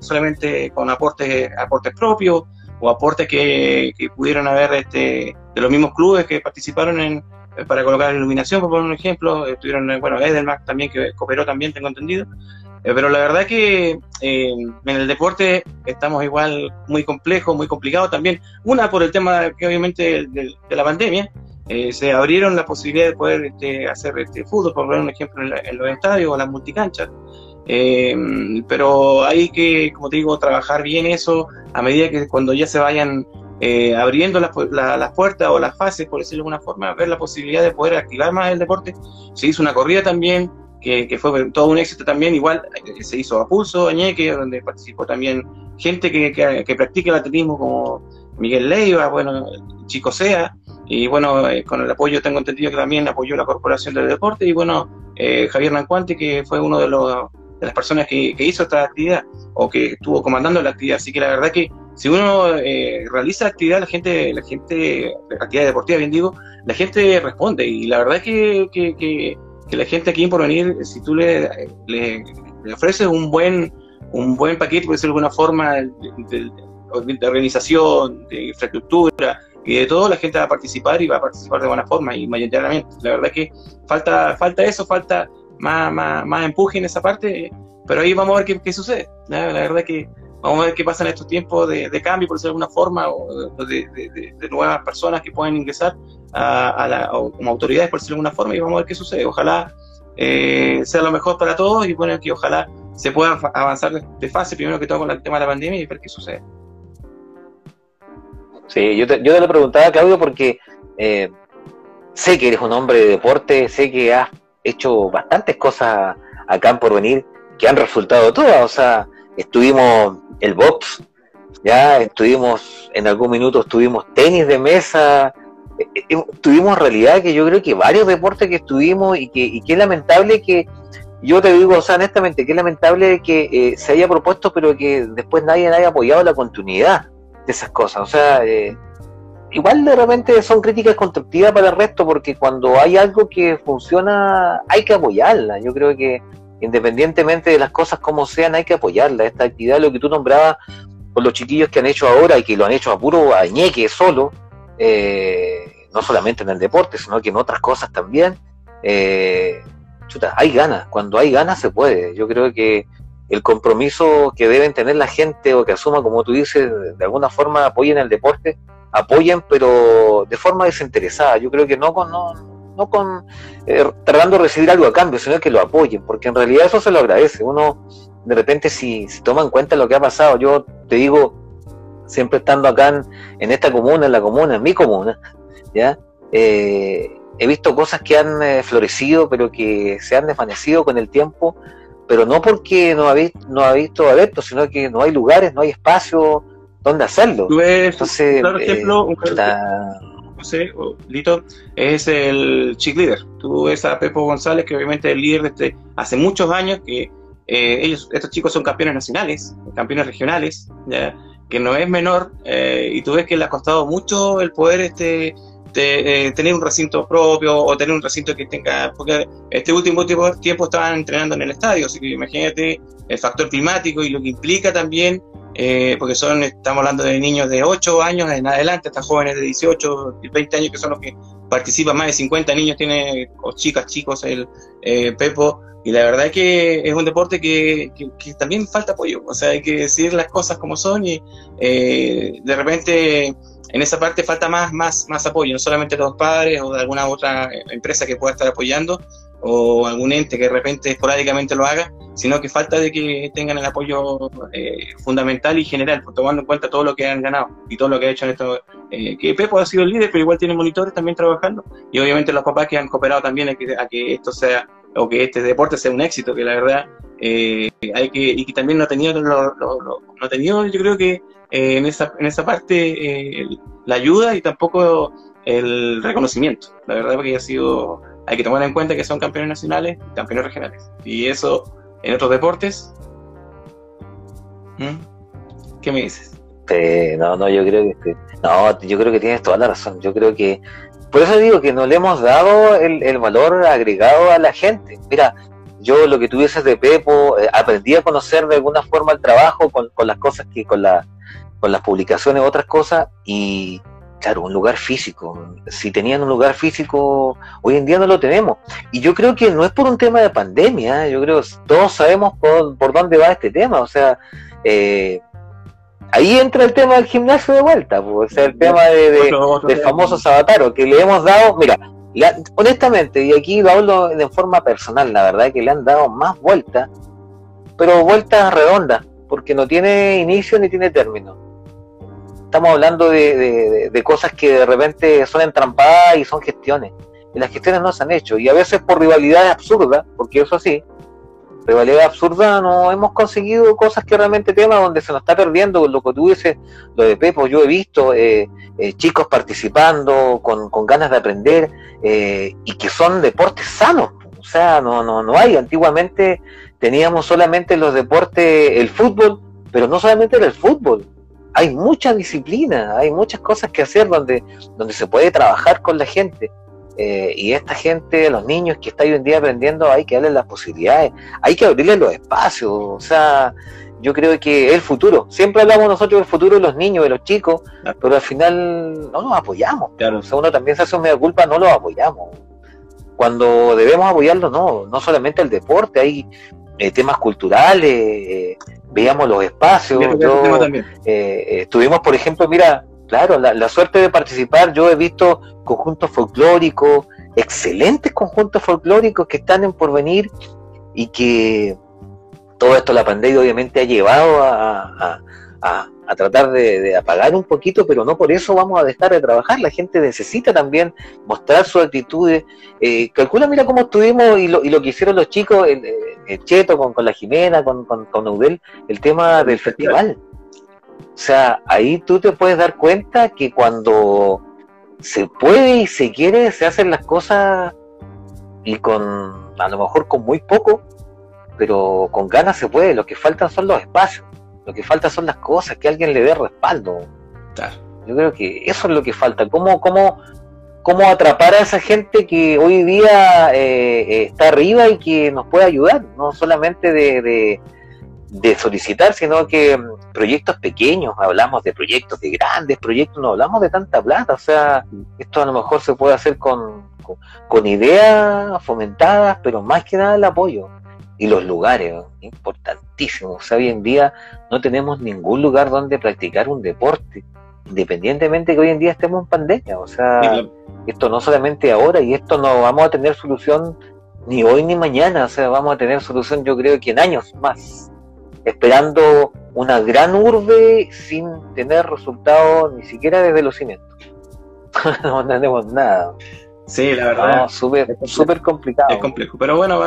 solamente con aportes, aportes propios o aportes que, que pudieron haber este, de los mismos clubes que participaron en, para colocar iluminación, por poner un ejemplo. Estuvieron, bueno, Edelmac también, que cooperó también, tengo entendido. Eh, pero la verdad que eh, en el deporte estamos igual muy complejo, muy complicado también. Una por el tema que obviamente de, la pandemia, eh, se abrieron la posibilidad de poder este, hacer este fútbol, por poner un ejemplo, en, los estadios o las multicanchas. pero hay que, como te digo, trabajar bien eso a medida que cuando ya se vayan abriendo las, las puertas o las fases, por decirlo de alguna forma, ver la posibilidad de poder activar más el deporte. Se hizo una corrida también, que, fue todo un éxito también, igual eh, se hizo a pulso, Añeque, donde participó también gente que, que, practica el atletismo como Miguel Leiva, bueno, Chico Sea, y bueno, eh, con el apoyo tengo entendido que también apoyó la Corporación del Deporte, y bueno, eh, Javier Nancuante, que fue uno de, los, de las personas que, hizo esta actividad, o que estuvo comandando la actividad, así que la verdad que si uno realiza actividad, la gente, la gente, actividad deportiva, bien digo, la gente responde, y la verdad que, que que la gente aquí por venir, si tú le, le, ofreces un buen, un buen paquete, por decirlo de alguna forma, de, organización, de infraestructura y de todo, la gente va a participar y va a participar de buena forma y mayoritariamente. La verdad que falta, falta eso, falta más, más, más empuje en esa parte, pero ahí vamos a ver qué, qué sucede. La, verdad que vamos a ver qué pasa en estos tiempos de, cambio, por decirlo de alguna forma, o de, de, nuevas personas que pueden ingresar a, la, como autoridades, por decirlo de alguna forma, y vamos a ver qué sucede. Ojalá eh, sea lo mejor para todos y bueno, que ojalá se pueda avanzar de fase, primero que todo con el tema de la pandemia y ver qué sucede. Sí, yo te, yo te lo preguntaba, Claudio, porque eh, sé que eres un hombre de deporte, sé que has hecho bastantes cosas acá en Porvenir que han resultado todas, o sea, estuvimos el box, ya estuvimos, en algún minuto estuvimos tenis de mesa, eh, tuvimos realidad que yo creo que varios deportes que estuvimos y que, es lamentable que, yo te digo, o sea, honestamente, que es lamentable que eh, se haya propuesto, pero que después nadie haya apoyado la continuidad de esas cosas. O sea, eh, igual de repente son críticas constructivas para el resto, porque cuando hay algo que funciona, hay que apoyarla. Yo creo que independientemente de las cosas como sean, hay que apoyarla. Esta actividad, lo que tú nombrabas, con los chiquillos que han hecho ahora y que lo han hecho a puro añeque solo, eh, no solamente en el deporte, sino que en otras cosas también. Eh, chuta, hay ganas, cuando hay ganas se puede. Yo creo que el compromiso que deben tener la gente o que asuma, como tú dices, de alguna forma apoyen el deporte, apoyen, pero de forma desinteresada. Yo creo que no con, no, no con eh, tratando de recibir algo a cambio, sino que lo apoyen, porque en realidad eso se lo agradece. Uno, de repente, si, si toma en cuenta lo que ha pasado, yo te digo, siempre estando acá en, esta comuna, en la comuna, en mi comuna, ¿ya? Eh, he visto cosas que han eh, florecido, pero que se han desvanecido con el tiempo, pero no porque no ha, no ha visto adeptos, sino que no hay lugares, no hay espacio donde hacerlo. Entonces, claro, ejemplo, un José, Lito, es el chick leader. Tú ves a Pepo González, que obviamente es el líder de este, hace muchos años, que eh, ellos, estos chicos son campeones nacionales, campeones regionales, ¿ya? que no es menor, eh, y tú ves que le ha costado mucho el poder este de, eh, tener un recinto propio o tener un recinto que tenga, porque este último tiempo, tiempo estaban entrenando en el estadio, así que imagínate el factor climático y lo que implica también, eh, porque son, estamos hablando de niños de 8 años en adelante, hasta jóvenes de 18, 20 años que son los que participan, más de 50 niños tiene, o chicas, chicos, el Pepo, y la verdad es que es un deporte que, también falta apoyo, o sea, hay que decir las cosas como son y eh, de repente en esa parte falta más, más, más apoyo, no solamente de los padres o de alguna otra empresa que pueda estar apoyando o algún ente que de repente esporádicamente lo haga, sino que falta de que tengan el apoyo eh, fundamental y general, por tomando en cuenta todo lo que han ganado y todo lo que ha hecho en esto. Eh, que Pepo ha sido el líder, pero igual tiene monitores también trabajando y obviamente los papás que han cooperado también a que, esto sea o que este deporte sea un éxito, que la verdad eh, hay que, y que también no ha tenido, no ha tenido yo creo que eh, en, esa, en esa parte eh, la ayuda y tampoco el reconocimiento, la verdad porque ha sido, hay que tomar en cuenta que son campeones nacionales, campeones regionales, y eso en otros deportes, ¿qué me dices? no, no, yo creo que no, yo creo que tienes toda la razón. Yo creo que por eso digo que no le hemos dado el, valor agregado a la gente. Mira, yo lo que tuviese de Pepo, eh, aprendí a conocer de alguna forma el trabajo con, las cosas que, con, la, con las publicaciones, otras cosas, y claro, un lugar físico. Si tenían un lugar físico, hoy en día no lo tenemos. Y yo creo que no es por un tema de pandemia, ¿eh? yo creo que todos sabemos por, por dónde va este tema, o sea, eh, ahí entra el tema del gimnasio de vuelta, pues, o sea, el tema de, del famoso Sabataro, que le hemos dado, mira, honestamente, y aquí lo hablo de forma personal, la verdad que le han dado más vueltas, pero vueltas redondas, porque no tiene inicio ni tiene término. Estamos hablando de, de, cosas que de repente son entrampadas y son gestiones. Y las gestiones no se han hecho, y a veces por rivalidades absurdas, porque eso sí, rivalidad absurda, no hemos conseguido cosas que realmente temas donde se nos está perdiendo. Lo que tú dices, lo de Pepo, yo he visto eh, eh, chicos participando con, con, ganas de aprender eh, y que son deportes sanos, o sea, no, no, no hay, antiguamente teníamos solamente los deportes, el fútbol, pero no solamente era el fútbol, hay mucha disciplina, hay muchas cosas que hacer donde, donde se puede trabajar con la gente. Eh, y esta gente, los niños que están hoy en día aprendiendo, hay que darles las posibilidades, hay que abrirles los espacios. O sea, yo creo que el futuro. Siempre hablamos nosotros del futuro de los niños, de los chicos, pero al final no nos apoyamos. Claro. O sea, uno también se hace un media culpa, no los apoyamos. Cuando debemos apoyarlos, no, no solamente el deporte, hay eh, temas culturales, eh, veamos los espacios. estuvimos, por ejemplo, mira, Claro, la, suerte de participar, yo he visto conjuntos folclóricos, excelentes conjuntos folclóricos que están en porvenir y que todo esto la pandemia obviamente ha llevado a, tratar de, apagar un poquito, pero no por eso vamos a dejar de trabajar. La gente necesita también mostrar sus actitudes. Eh, calcula, mira cómo estuvimos y lo, y lo que hicieron los chicos, el, Cheto con, con, la Jimena, con, con, el tema del festival. O sea, ahí tú te puedes dar cuenta que cuando se puede y se quiere, se hacen las cosas y con, a lo mejor con muy poco, pero con ganas se puede. Lo que faltan son los espacios, lo que falta son las cosas, que alguien le dé respaldo. Yo creo que eso es lo que falta. ¿Cómo, cómo, cómo atrapar a esa gente que hoy día eh, eh, está arriba y que nos puede ayudar? No solamente de de solicitar, sino que mm, proyectos pequeños, hablamos de proyectos, de grandes proyectos, no hablamos de tanta plata, o sea, esto a lo mejor se puede hacer con, con, ideas fomentadas, pero más que nada el apoyo y los lugares, o sea, hoy en día no tenemos ningún lugar donde practicar un deporte, independientemente que hoy en día estemos en pandemia, o sea, esto no solamente ahora y esto no vamos a tener solución ni hoy ni mañana, o sea, vamos a tener solución yo creo que en años más esperando una gran urbe sin tener resultados ni siquiera desde los cimientos. no tenemos nada. Sí, la verdad. súper complicado. Es complejo. Pero bueno,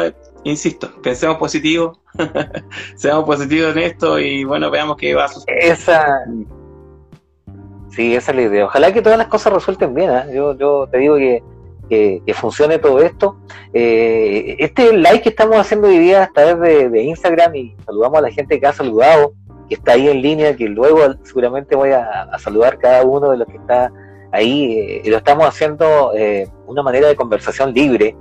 insisto, pensemos positivo, seamos positivos en esto y bueno, veamos qué va a suceder. Esa. Sí, esa es la idea. Ojalá que todas las cosas resulten bien. ¿eh? Yo, yo te digo que que, funcione todo esto. Eh, este like que estamos haciendo hoy día a través de, Instagram y saludamos a la gente que ha saludado, que está ahí en línea, que luego seguramente voy a, saludar cada uno de los que está ahí. Eh, lo estamos haciendo eh, una manera de conversación libre,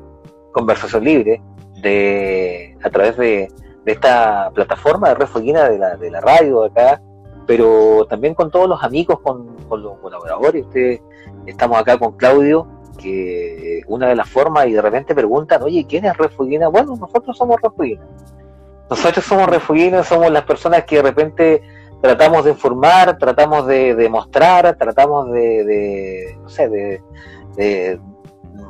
conversación libre, de, a través de, esta plataforma de Refueguina de la, de la radio acá, pero también con todos los amigos, con, con los colaboradores. Ustedes, estamos acá con Claudio, que una de las formas y de repente preguntan, oye, ¿quién es Refugiana? Bueno, nosotros somos Refugiana. Nosotros somos Refugianos, somos las personas que de repente tratamos de informar, tratamos de, demostrar, tratamos de, sé, de,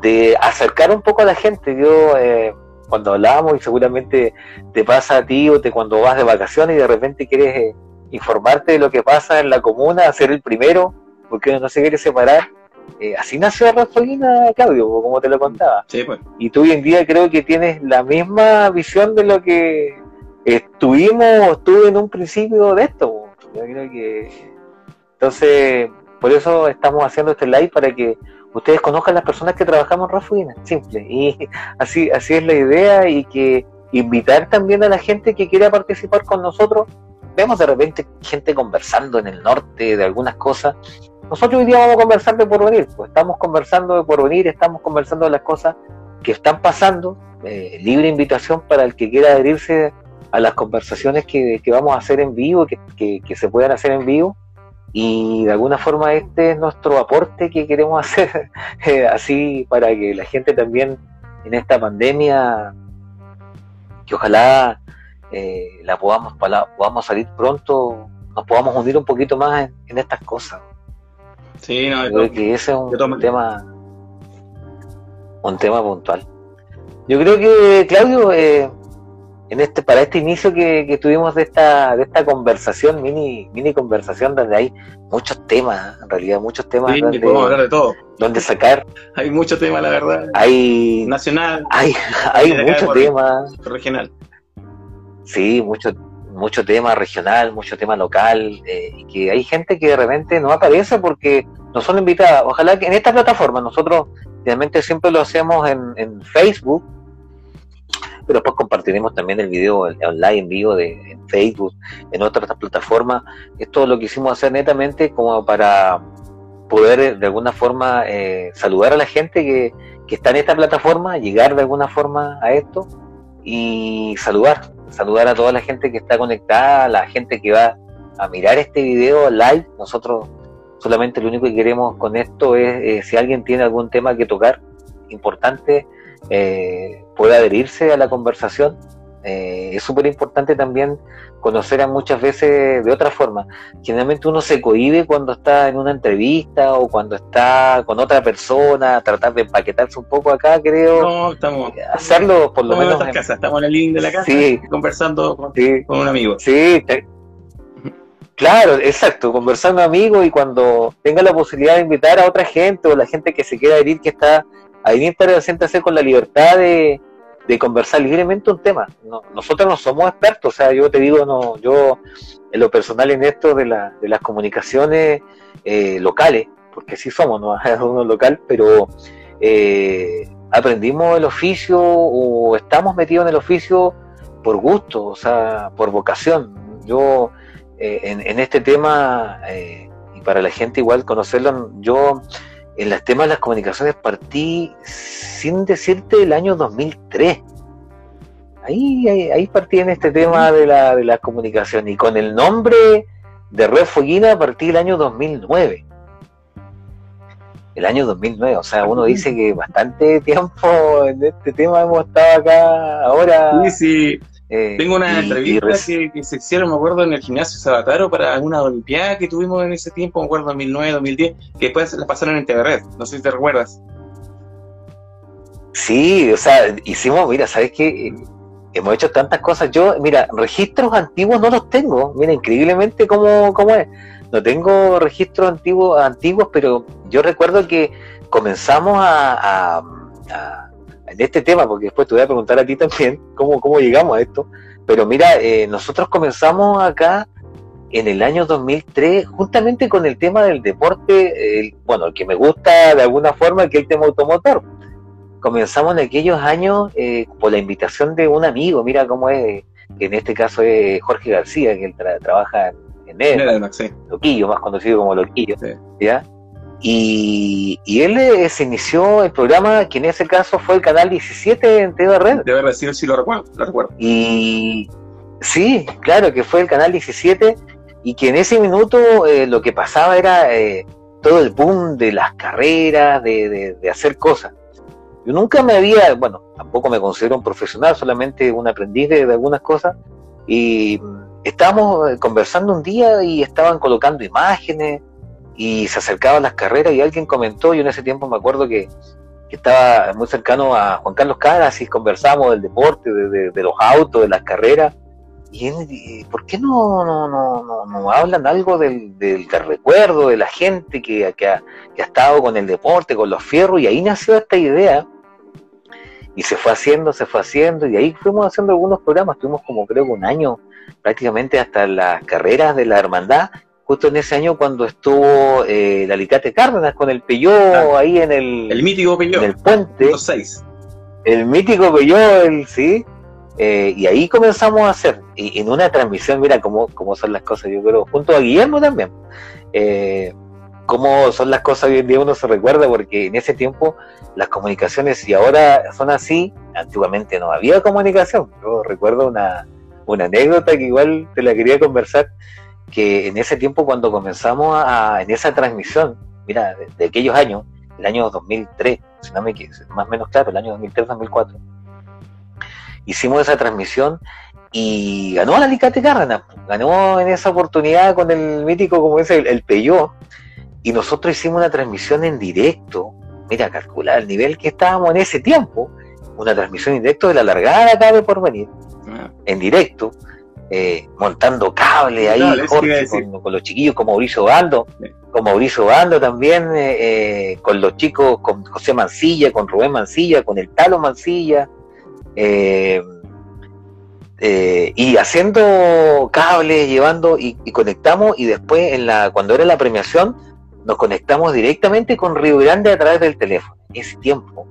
de, acercar un poco a la gente. Yo, eh, cuando hablamos, y seguramente te pasa a ti o te cuando vas de vacaciones y de repente quieres eh, informarte de lo que pasa en la comuna, ser el primero, porque uno no se quiere separar eh, así nació Rafaelina, Claudio, como te lo contaba. Pues. Y tú hoy en día creo que tienes la misma visión de lo que estuvimos, estuve en un principio de esto. Yo creo que. Entonces, por eso estamos haciendo este live para que ustedes conozcan las personas que trabajamos en Rafaelina, simple. Y así, así es la idea y que invitar también a la gente que quiera participar con nosotros. Vemos de repente gente conversando en el norte de algunas cosas nosotros hoy día vamos a conversar de porvenir, pues estamos conversando de porvenir, estamos conversando de las cosas que están pasando, eh, libre invitación para el que quiera adherirse a las conversaciones que, vamos a hacer en vivo, que, que, se puedan hacer en vivo. Y de alguna forma este es nuestro aporte que queremos hacer, eh, así para que la gente también en esta pandemia, que ojalá eh, la podamos, podamos salir pronto, nos podamos unir un poquito más en, estas cosas. Sí, no, creo que ese es un tema, un tema puntual. Yo creo que, Claudio, eh, en este, para este inicio que, tuvimos de esta, de esta conversación, mini, mini conversación, donde hay muchos temas, en realidad, muchos temas. donde, podemos hablar de todo. Donde sacar. Hay muchos temas, la verdad. Hay. Nacional. Hay, hay muchos temas. Regional. Sí, mucho, mucho tema regional, mucho tema local, eh, y que hay gente que de repente no aparece porque no son invitadas. Ojalá que en esta plataforma, nosotros realmente siempre lo hacemos en, en Facebook, pero después compartiremos también el video online en vivo de en Facebook, en otras plataformas. Esto lo quisimos hacer netamente como para poder de alguna forma eh, saludar a la gente que, que está en esta plataforma, llegar de alguna forma a esto y saludar, saludar a toda la gente que está conectada, a la gente que va a mirar este video live. Nosotros solamente lo único que queremos con esto es eh, si alguien tiene algún tema que tocar importante, eh, puede adherirse a la conversación. Eh, es súper importante también conocer a muchas veces de otra forma. Generalmente uno se cohibe cuando está en una entrevista o cuando está con otra persona, tratar de empaquetarse un poco acá, creo. No, estamos. Hacerlo por lo menos. En casa. Estamos en el link de la casa conversando con, un amigo. Sí, Claro, exacto, conversando amigos y cuando tenga la posibilidad de invitar a otra gente o la gente que se quiera adherir que está ahí para hacer con la libertad de, conversar libremente un tema. nosotros no somos expertos, o sea, yo te digo, no, yo en lo personal en esto de, la, de las comunicaciones eh, locales, porque sí somos, no es uno local, pero eh, aprendimos el oficio o estamos metidos en el oficio por gusto, o sea, por vocación. Yo eh, en, en, este tema, y para la gente igual conocerlo, yo en los temas de las comunicaciones partí sin decirte el año 2003. Ahí, ahí, partí en este tema de la, de la comunicación y con el nombre de Red Fueguina partí el año 2009. El año 2009, o sea, uno dice que bastante tiempo en este tema hemos estado acá ahora. Sí, sí. Eh, Tengo una entrevista que, se hicieron, me acuerdo, en el gimnasio Sabataro para una olimpiada que tuvimos en ese tiempo, me acuerdo, 2009, 2010, que después la pasaron en TV Red, no sé si te recuerdas. Sí, o sea, hicimos, mira, ¿sabes qué? Hemos hecho tantas cosas. Yo, mira, registros antiguos no los tengo. Mira, increíblemente cómo, cómo es. No tengo registros antiguos, antiguos, pero yo recuerdo que comenzamos a en este tema, porque después te voy a preguntar a ti también cómo, cómo llegamos a esto, pero mira, eh, nosotros comenzamos acá en el año 2003, justamente con el tema del deporte, bueno, el que me gusta de alguna forma, que es el tema automotor. Comenzamos en aquellos años eh, por la invitación de un amigo, mira cómo es, que en este caso es Jorge García, que él trabaja en él, Loquillo, más conocido como Loquillo, ¿ya? Y, él eh, se inició el programa, que en ese caso fue el canal 17 en TV Red. Debe haber sido, sí lo recuerdo, lo recuerdo. Y sí, claro, que fue el canal 17 y que en ese minuto eh, lo que pasaba era eh, todo el boom de las carreras, de, de, hacer cosas. Yo nunca me había, bueno, tampoco me considero un profesional, solamente un aprendiz de, de algunas cosas. Y estábamos conversando un día y estaban colocando imágenes y se acercaban las carreras y alguien comentó, yo en ese tiempo me acuerdo que, estaba muy cercano a Juan Carlos Caras y conversamos del deporte, de, los autos, de las carreras. Y, ¿por qué no, no, no, no, hablan algo del, del, recuerdo de la gente que, que, ha, que ha estado con el deporte, con los fierros? Y ahí nació esta idea y se fue haciendo, se fue haciendo, y ahí fuimos haciendo algunos programas, tuvimos como creo que un año prácticamente hasta las carreras de la hermandad, justo en ese año cuando estuvo eh, el Alicate Cárdenas con el Peyó ahí en el, el mítico Peyó, en el puente. Los seis. El mítico Peyó, el, sí. Eh, y ahí comenzamos a hacer, y en una transmisión, mira cómo, cómo son las cosas, yo creo, junto a Guillermo también. Eh, cómo son las cosas hoy en día uno se recuerda, porque en ese tiempo las comunicaciones, y ahora son así, antiguamente no había comunicación. Yo recuerdo una, una anécdota que igual te la quería conversar, que en ese tiempo cuando comenzamos a, en esa transmisión, mira, de, aquellos años, el año 2003, si no me más o menos claro, el año 2003-2004, hicimos esa transmisión y ganó la Alicante Cárdenas, ganó en esa oportunidad con el mítico, como dice, el, el Peyó, y nosotros hicimos una transmisión en directo, mira, calcular el nivel que estábamos en ese tiempo, una transmisión en directo de la largada acá de Porvenir, ah. en directo, eh, montando cable ahí, con, los chiquillos, con Mauricio Bando, con Mauricio Bando también, eh, eh, con los chicos, con José Mancilla, con Rubén Mancilla, con el Talo Mancilla, y haciendo cables, llevando y, y, conectamos y después en la cuando era la premiación nos conectamos directamente con Río Grande a través del teléfono. En ese tiempo,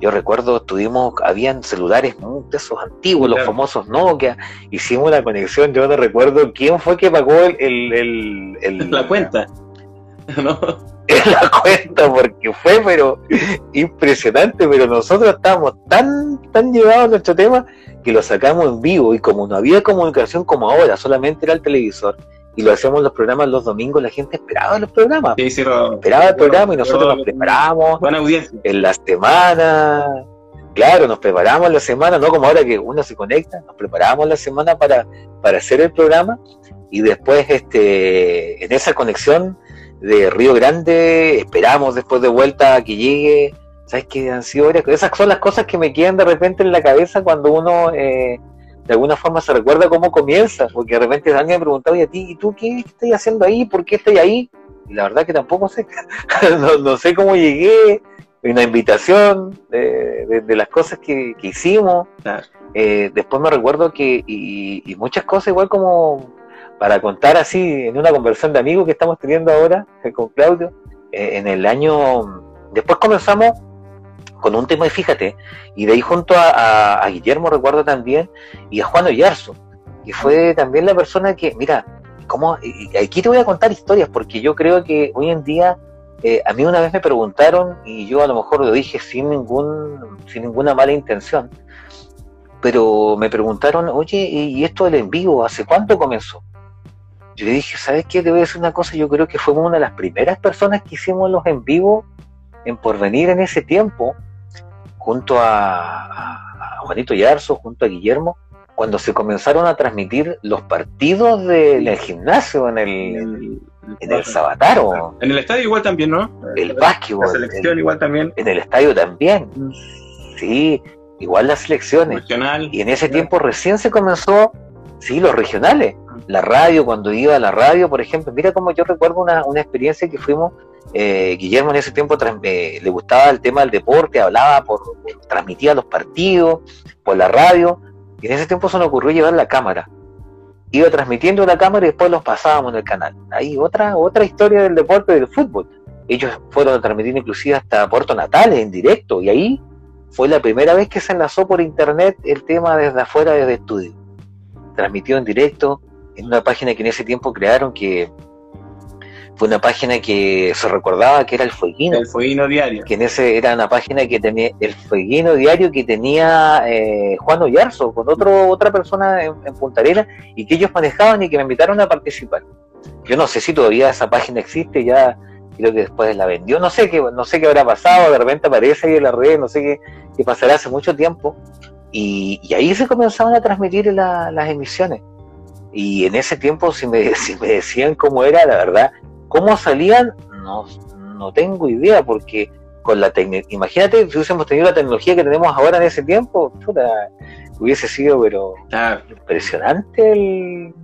yo recuerdo, tuvimos, habían celulares de esos antiguos, los famosos Nokia, hicimos la conexión, yo no recuerdo quién fue que pagó el... el, la cuenta, ¿no? la cuenta, porque fue, pero impresionante, pero nosotros estábamos tan, tan llevados a nuestro tema que lo sacamos en vivo y como no había comunicación como ahora, solamente era el televisor, y lo hacemos los programas los domingos, la gente esperaba los programas. esperaba el programa y nosotros nos preparamos buena audiencia. en la semana. Claro, nos preparamos la semana, no como ahora que uno se conecta, nos preparamos la semana para, para hacer el programa y después este en esa conexión de Río Grande esperamos después de vuelta a que llegue. ¿Sabes qué han sido Esas son las cosas que me quedan de repente en la cabeza cuando uno eh, de alguna forma se recuerda cómo comienza, porque de repente alguien me preguntaba, ¿y a ti? ¿Y tú qué estás haciendo ahí? ¿Por qué estás ahí? Y la verdad que tampoco sé, no, sé cómo llegué, una invitación de, las cosas que, hicimos. Eh, después me recuerdo que, y, muchas cosas igual como para contar así en una conversación de amigos que estamos teniendo ahora eh, con Claudio, eh, en el año, después comenzamos con un tema, y fíjate, y de ahí junto a, Guillermo recuerdo también, y a Juan Oyarzo, que fue también la persona que, mira, ¿cómo? aquí te voy a contar historias, porque yo creo que hoy en día, eh, a mí una vez me preguntaron, y yo a lo mejor lo dije sin, ningún, sin ninguna mala intención, pero me preguntaron, oye, ¿y esto del en vivo, hace cuánto comenzó? Yo le dije, ¿sabes qué? Te voy a decir una cosa, yo creo que fuimos una de las primeras personas que hicimos los en vivo en Porvenir en ese tiempo, junto a, Juanito Yarzo, junto a Guillermo, cuando se comenzaron a transmitir los partidos del gimnasio en el, en el Sabataro. En el estadio igual también, ¿no? El básquetbol. La selección igual también. En el estadio también. Mm. Sí, igual las selecciones. Regional. Y en ese tiempo recién se comenzó, sí, los regionales. Mm. La radio, cuando iba a la radio, por ejemplo, mira como yo recuerdo una, una experiencia que fuimos eh, Guillermo en ese tiempo eh, le gustaba el tema del deporte, hablaba, por, transmitía los partidos por la radio, y en ese tiempo se nos ocurrió llevar la cámara. Iba transmitiendo la cámara y después los pasábamos en el canal. Ahí otra, otra historia del deporte del fútbol. Ellos fueron a transmitir inclusive hasta Puerto Natales en directo, y ahí fue la primera vez que se enlazó por internet el tema desde afuera, desde estudio. Transmitió en directo en una página que en ese tiempo crearon que fue una página que se recordaba que era el Fueguino. El Fueguino Diario. Que en ese era una página que tenía, el Fueguino Diario que tenía eh, Juan Ollarzo con otro, otra persona en, Punta Arenas y que ellos manejaban y que me invitaron a participar. Yo no sé si todavía esa página existe, ya creo que después la vendió, no sé qué, no sé qué habrá pasado, de repente aparece ahí en la red, no sé qué, qué pasará hace mucho tiempo. Y, ahí se comenzaban a transmitir las emisiones. Y en ese tiempo, si me, si me decían cómo era, la verdad, ¿Cómo salían? No, no tengo idea, porque con la tecnología, imagínate si hubiésemos tenido la tecnología que tenemos ahora en ese tiempo, hubiese sido, pero impresionante el,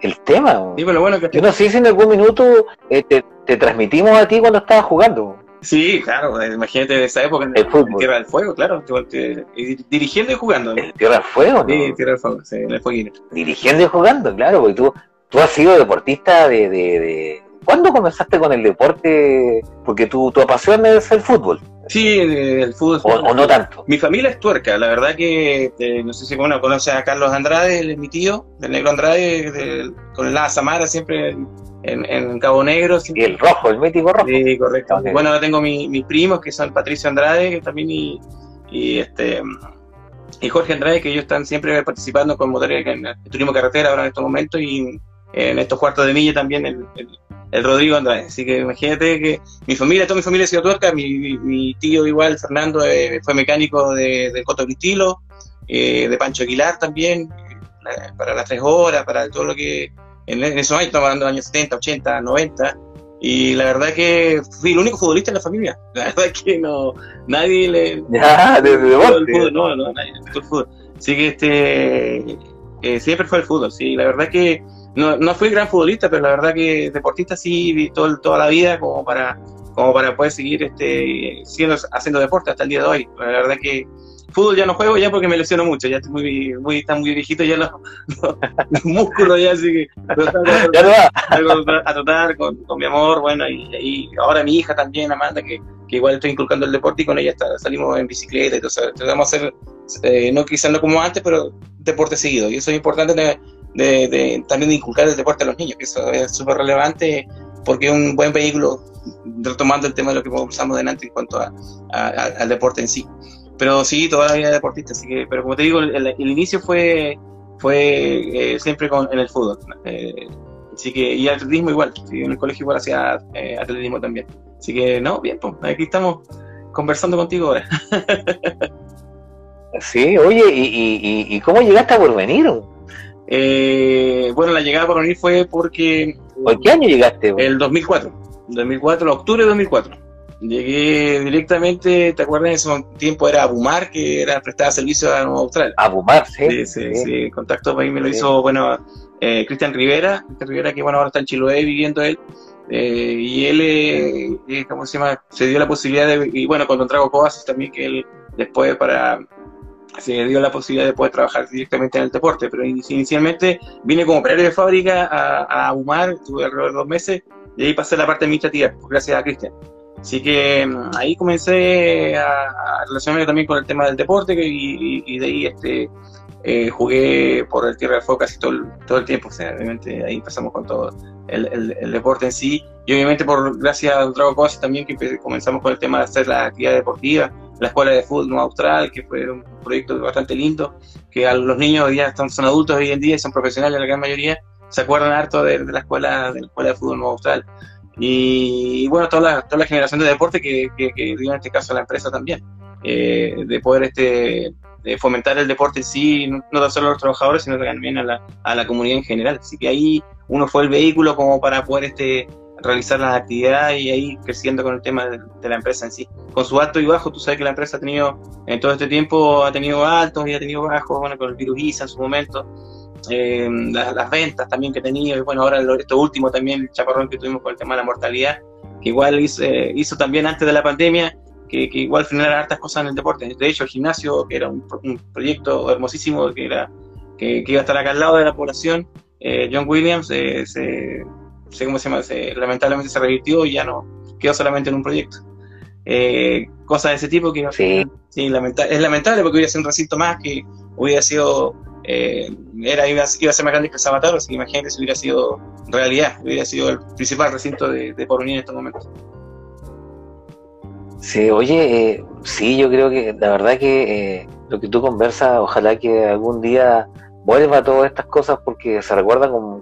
el tema. Yo no sé si en algún minuto eh, te, transmitimos a ti cuando estabas jugando. Sí, claro, imagínate de esa época en, Tierra del Fuego, claro, dirigiendo y jugando. ¿En Tierra del Fuego? ¿no? Sí, Tierra del Fuego, sí, en el fueguino. Dirigiendo y jugando, claro, porque tú tú has sido deportista de, de, ¿Cuándo comenzaste con el deporte? Porque tu, tu pasión es el fútbol. Sí, el fútbol. O, no tanto. Mi familia es tuerca, la verdad que eh, no sé si bueno, conoces a Carlos Andrade, mi tío, del negro Andrade, con el Samara, siempre en, Cabo Negro. Y el rojo, el mítico rojo. Sí, correcto. Bueno, ahora tengo mis primos que son Patricio Andrade, que también y, y este y Jorge Andrade, que ellos están siempre participando con motores en el turismo carretera ahora en estos momentos y en estos cuartos de milla también el, el, Rodrigo Andrade. Así que imagínate que mi familia, toda mi familia ha sido tuerca, mi, mi tío igual, Fernando, eh, fue mecánico de, del Coto Cristilo, eh, de Pancho Aguilar también, eh, para las tres horas, para todo lo que en, esos años, estamos hablando de años 70, 80, 90, y la verdad que fui el único futbolista en la familia. La verdad que no, nadie le. Ya, de, de fútbol, no, no, nadie el fútbol. Así que este. Eh, siempre fue el fútbol, sí. La verdad que no, no fui gran futbolista, pero la verdad que deportista sí, todo, toda la vida como para, como para poder seguir este, siendo, haciendo deporte hasta el día de hoy. La verdad que fútbol ya no juego ya porque me lesiono mucho, ya estoy muy, muy, está muy viejito ya los, músculos ya, así que ya no va. a tratar con, con, mi amor, bueno, y, ahora mi hija también, Amanda, que, que, igual estoy inculcando el deporte y con ella está, salimos en bicicleta, entonces tratamos de hacer, eh, no quizás no como antes, pero deporte seguido, y eso es importante de, también inculcar el deporte a los niños, que eso es súper relevante porque es un buen vehículo, retomando el tema de lo que conversamos delante en cuanto a, al deporte en sí. Pero sí, toda la vida deportista, así que, pero como te digo, el, inicio fue, fue eh, siempre con, en el fútbol. Eh, así que, y atletismo igual, en el colegio igual hacía eh, atletismo también. Así que, no, bien, pues, aquí estamos conversando contigo ahora. sí, oye, ¿y, y, cómo llegaste a Porvenir? Bueno, la llegada a Porvenir fue porque... ¿Por qué año llegaste? El 2004, 2004, octubre de 2004. Llegué directamente, ¿te acuerdas? En ese tiempo era Abumar, que era prestaba servicio a Nueva Austral. Abumar, sí. Sí, sí, contacto ahí me lo hizo, bueno, eh, Cristian Rivera, Cristian Rivera que bueno, ahora está en Chiloé viviendo él. Eh, y él, eh, eh, ¿cómo se llama? Se dio la posibilidad de, y bueno, con Don Trago Coasis también, que él después para, se dio la posibilidad de poder trabajar directamente en el deporte, pero inicialmente vine como operario de fábrica a, a Abumar, estuve alrededor de dos meses, y ahí pasé la parte administrativa, gracias a Cristian. Así que mm, ahí comencé a, relacionarme también con el tema del deporte y, de ahí este, eh, jugué por el Tierra del Fuego casi todo el, todo el tiempo. O sea, obviamente ahí empezamos con todo el, el, deporte en sí. Y obviamente por gracias a Drago Cosi también que comenzamos con el tema de hacer la actividad deportiva, la escuela de fútbol austral, que fue un proyecto bastante lindo, que a los niños ya están, son adultos hoy en día y son profesionales la gran mayoría, se acuerdan harto de, la escuela de la escuela de fútbol austral y, bueno, toda la, toda la generación de deporte que, que, dio en este caso la empresa también, eh, de poder este, fomentar el deporte en sí, no, tan solo a los trabajadores, sino también a la, a la comunidad en general. Así que ahí uno fue el vehículo como para poder este, realizar las actividades y ahí creciendo con el tema de, la empresa en sí. Con su alto y bajo, tú sabes que la empresa ha tenido, en todo este tiempo, ha tenido altos y ha tenido bajos, bueno, con el virus ISA en su momento, eh, las, ventas también que tenía, y bueno, ahora esto último también, el chaparrón que tuvimos con el tema de la mortalidad, que igual hizo, eh, hizo también antes de la pandemia, que, que, igual generara hartas cosas en el deporte. De hecho, el gimnasio, que era un, proyecto hermosísimo, que, era, que, iba a estar acá al lado de la población, eh, John Williams, se, sé cómo se llama, lamentablemente se revirtió y ya no quedó solamente en un proyecto. cosas de ese tipo que sí. Sí, es lamentable porque hubiera sido un recinto más que hubiera sido eh, era, iba, a ser más grande que el Sabataro, así que imagínate si hubiera sido realidad, hubiera sido el principal recinto de, de en estos momentos. Sí, oye, eh, sí, yo creo que la verdad que eh, lo que tú conversas, ojalá que algún día vuelva todas estas cosas porque se recuerda con,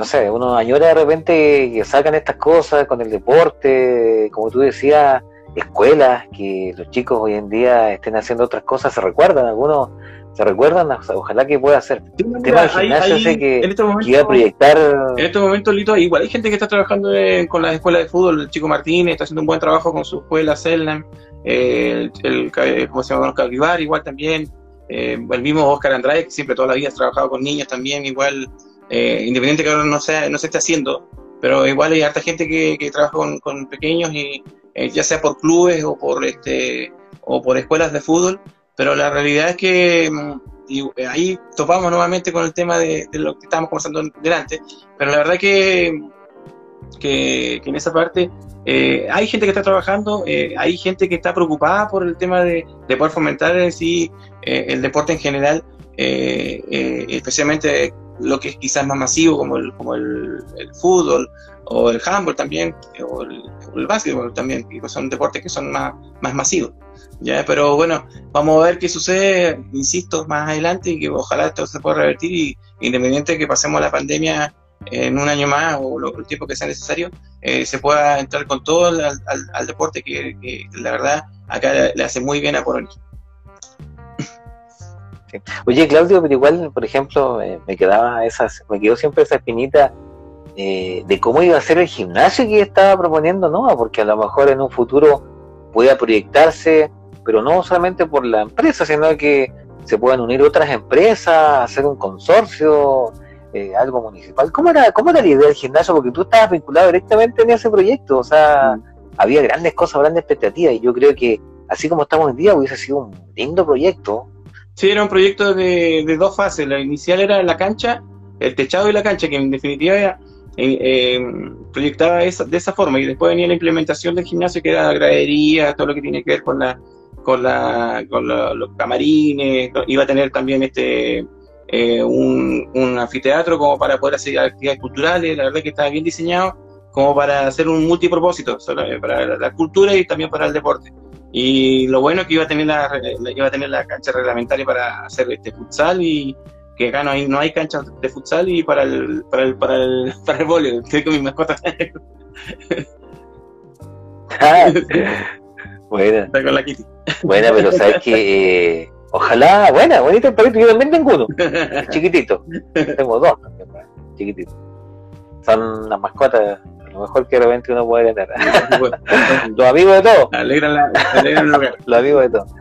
no sé, uno añora de repente que sacan estas cosas con el deporte, como tú decías, escuelas, que los chicos hoy en día estén haciendo otras cosas, se recuerdan, algunos ¿Se recuerdan? ojalá que pueda hacer. el tema del gimnasio sé que, este iba a proyectar. En este momento, Lito, igual hay gente que está trabajando con la escuela de fútbol. El chico Martínez está haciendo un buen trabajo con su escuela, Selnam. el, el, ¿cómo se llama? Calvivar, igual también. Eh, el mismo Oscar Andrade, que siempre toda la vida ha trabajado con niños también, igual, eh, independiente que ahora no, sea, no se esté haciendo, pero igual hay harta gente que, trabaja con, pequeños y eh, ya sea por clubes o por este o por escuelas de fútbol pero la realidad es que mm, eh, ahí topamos nuevamente con el tema de, lo que estábamos conversando delante, pero la verdad que, que, en esa parte hay gente que está trabajando, hay gente que está preocupada por el tema de, poder fomentar en sí el deporte en general, especialmente lo que es quizás más masivo, como el, como el, fútbol o el handball también, o el, el básquetbol también, que son deportes que son más, más masivos. ¿ya? Pero bueno, vamos a ver qué sucede, insisto, más adelante y que ojalá esto se pueda revertir y independiente de que pasemos la pandemia en un año más o el tiempo que sea necesario, eh, se pueda entrar con todo al, deporte que, la verdad acá le, hace muy bien a Polonia. Oye Claudio, pero igual, por ejemplo, eh, me quedaba esas, me quedó siempre esa espinita eh, de cómo iba a ser el gimnasio que estaba proponiendo ¿no? porque a lo mejor en un futuro pueda proyectarse, pero no solamente por la empresa, sino que se puedan unir otras empresas, hacer un consorcio, eh, algo municipal. ¿Cómo era, ¿Cómo era la idea del gimnasio? Porque tú estabas vinculado directamente en ese proyecto, o sea, mm. había grandes cosas, grandes expectativas, y yo creo que así como estamos hoy en día hubiese sido un lindo proyecto. Sí, era un proyecto de, dos fases. La inicial era la cancha, el techado y la cancha, que en definitiva era, eh, eh, proyectaba de esa forma. Y después venía la implementación del gimnasio, que era la gradería, todo lo que tiene que ver con la con, la, con los camarines, iba a tener también este eh, un, anfiteatro como para poder hacer actividades culturales, la verdad que estaba bien diseñado como para hacer un multipropósito, para la cultura y también para el deporte. Y lo bueno es que iba a tener la, iba a tener la cancha reglamentaria para hacer este futsal y que acá no hay, no hay canchas de futsal y para el, para el, para el, para el voleo, estoy con mi mascota. Ah, buena. Está con la Kitty. Buena, pero sabes que eh, Ojalá, buena, bonito el perrito. Yo también tengo uno. chiquitito. Tengo dos también, chiquititos. Son las mascotas, lo mejor que realmente uno puede tener. Los amigos de todos. Alegran, la, alegran el lugar. Los amigos de todos.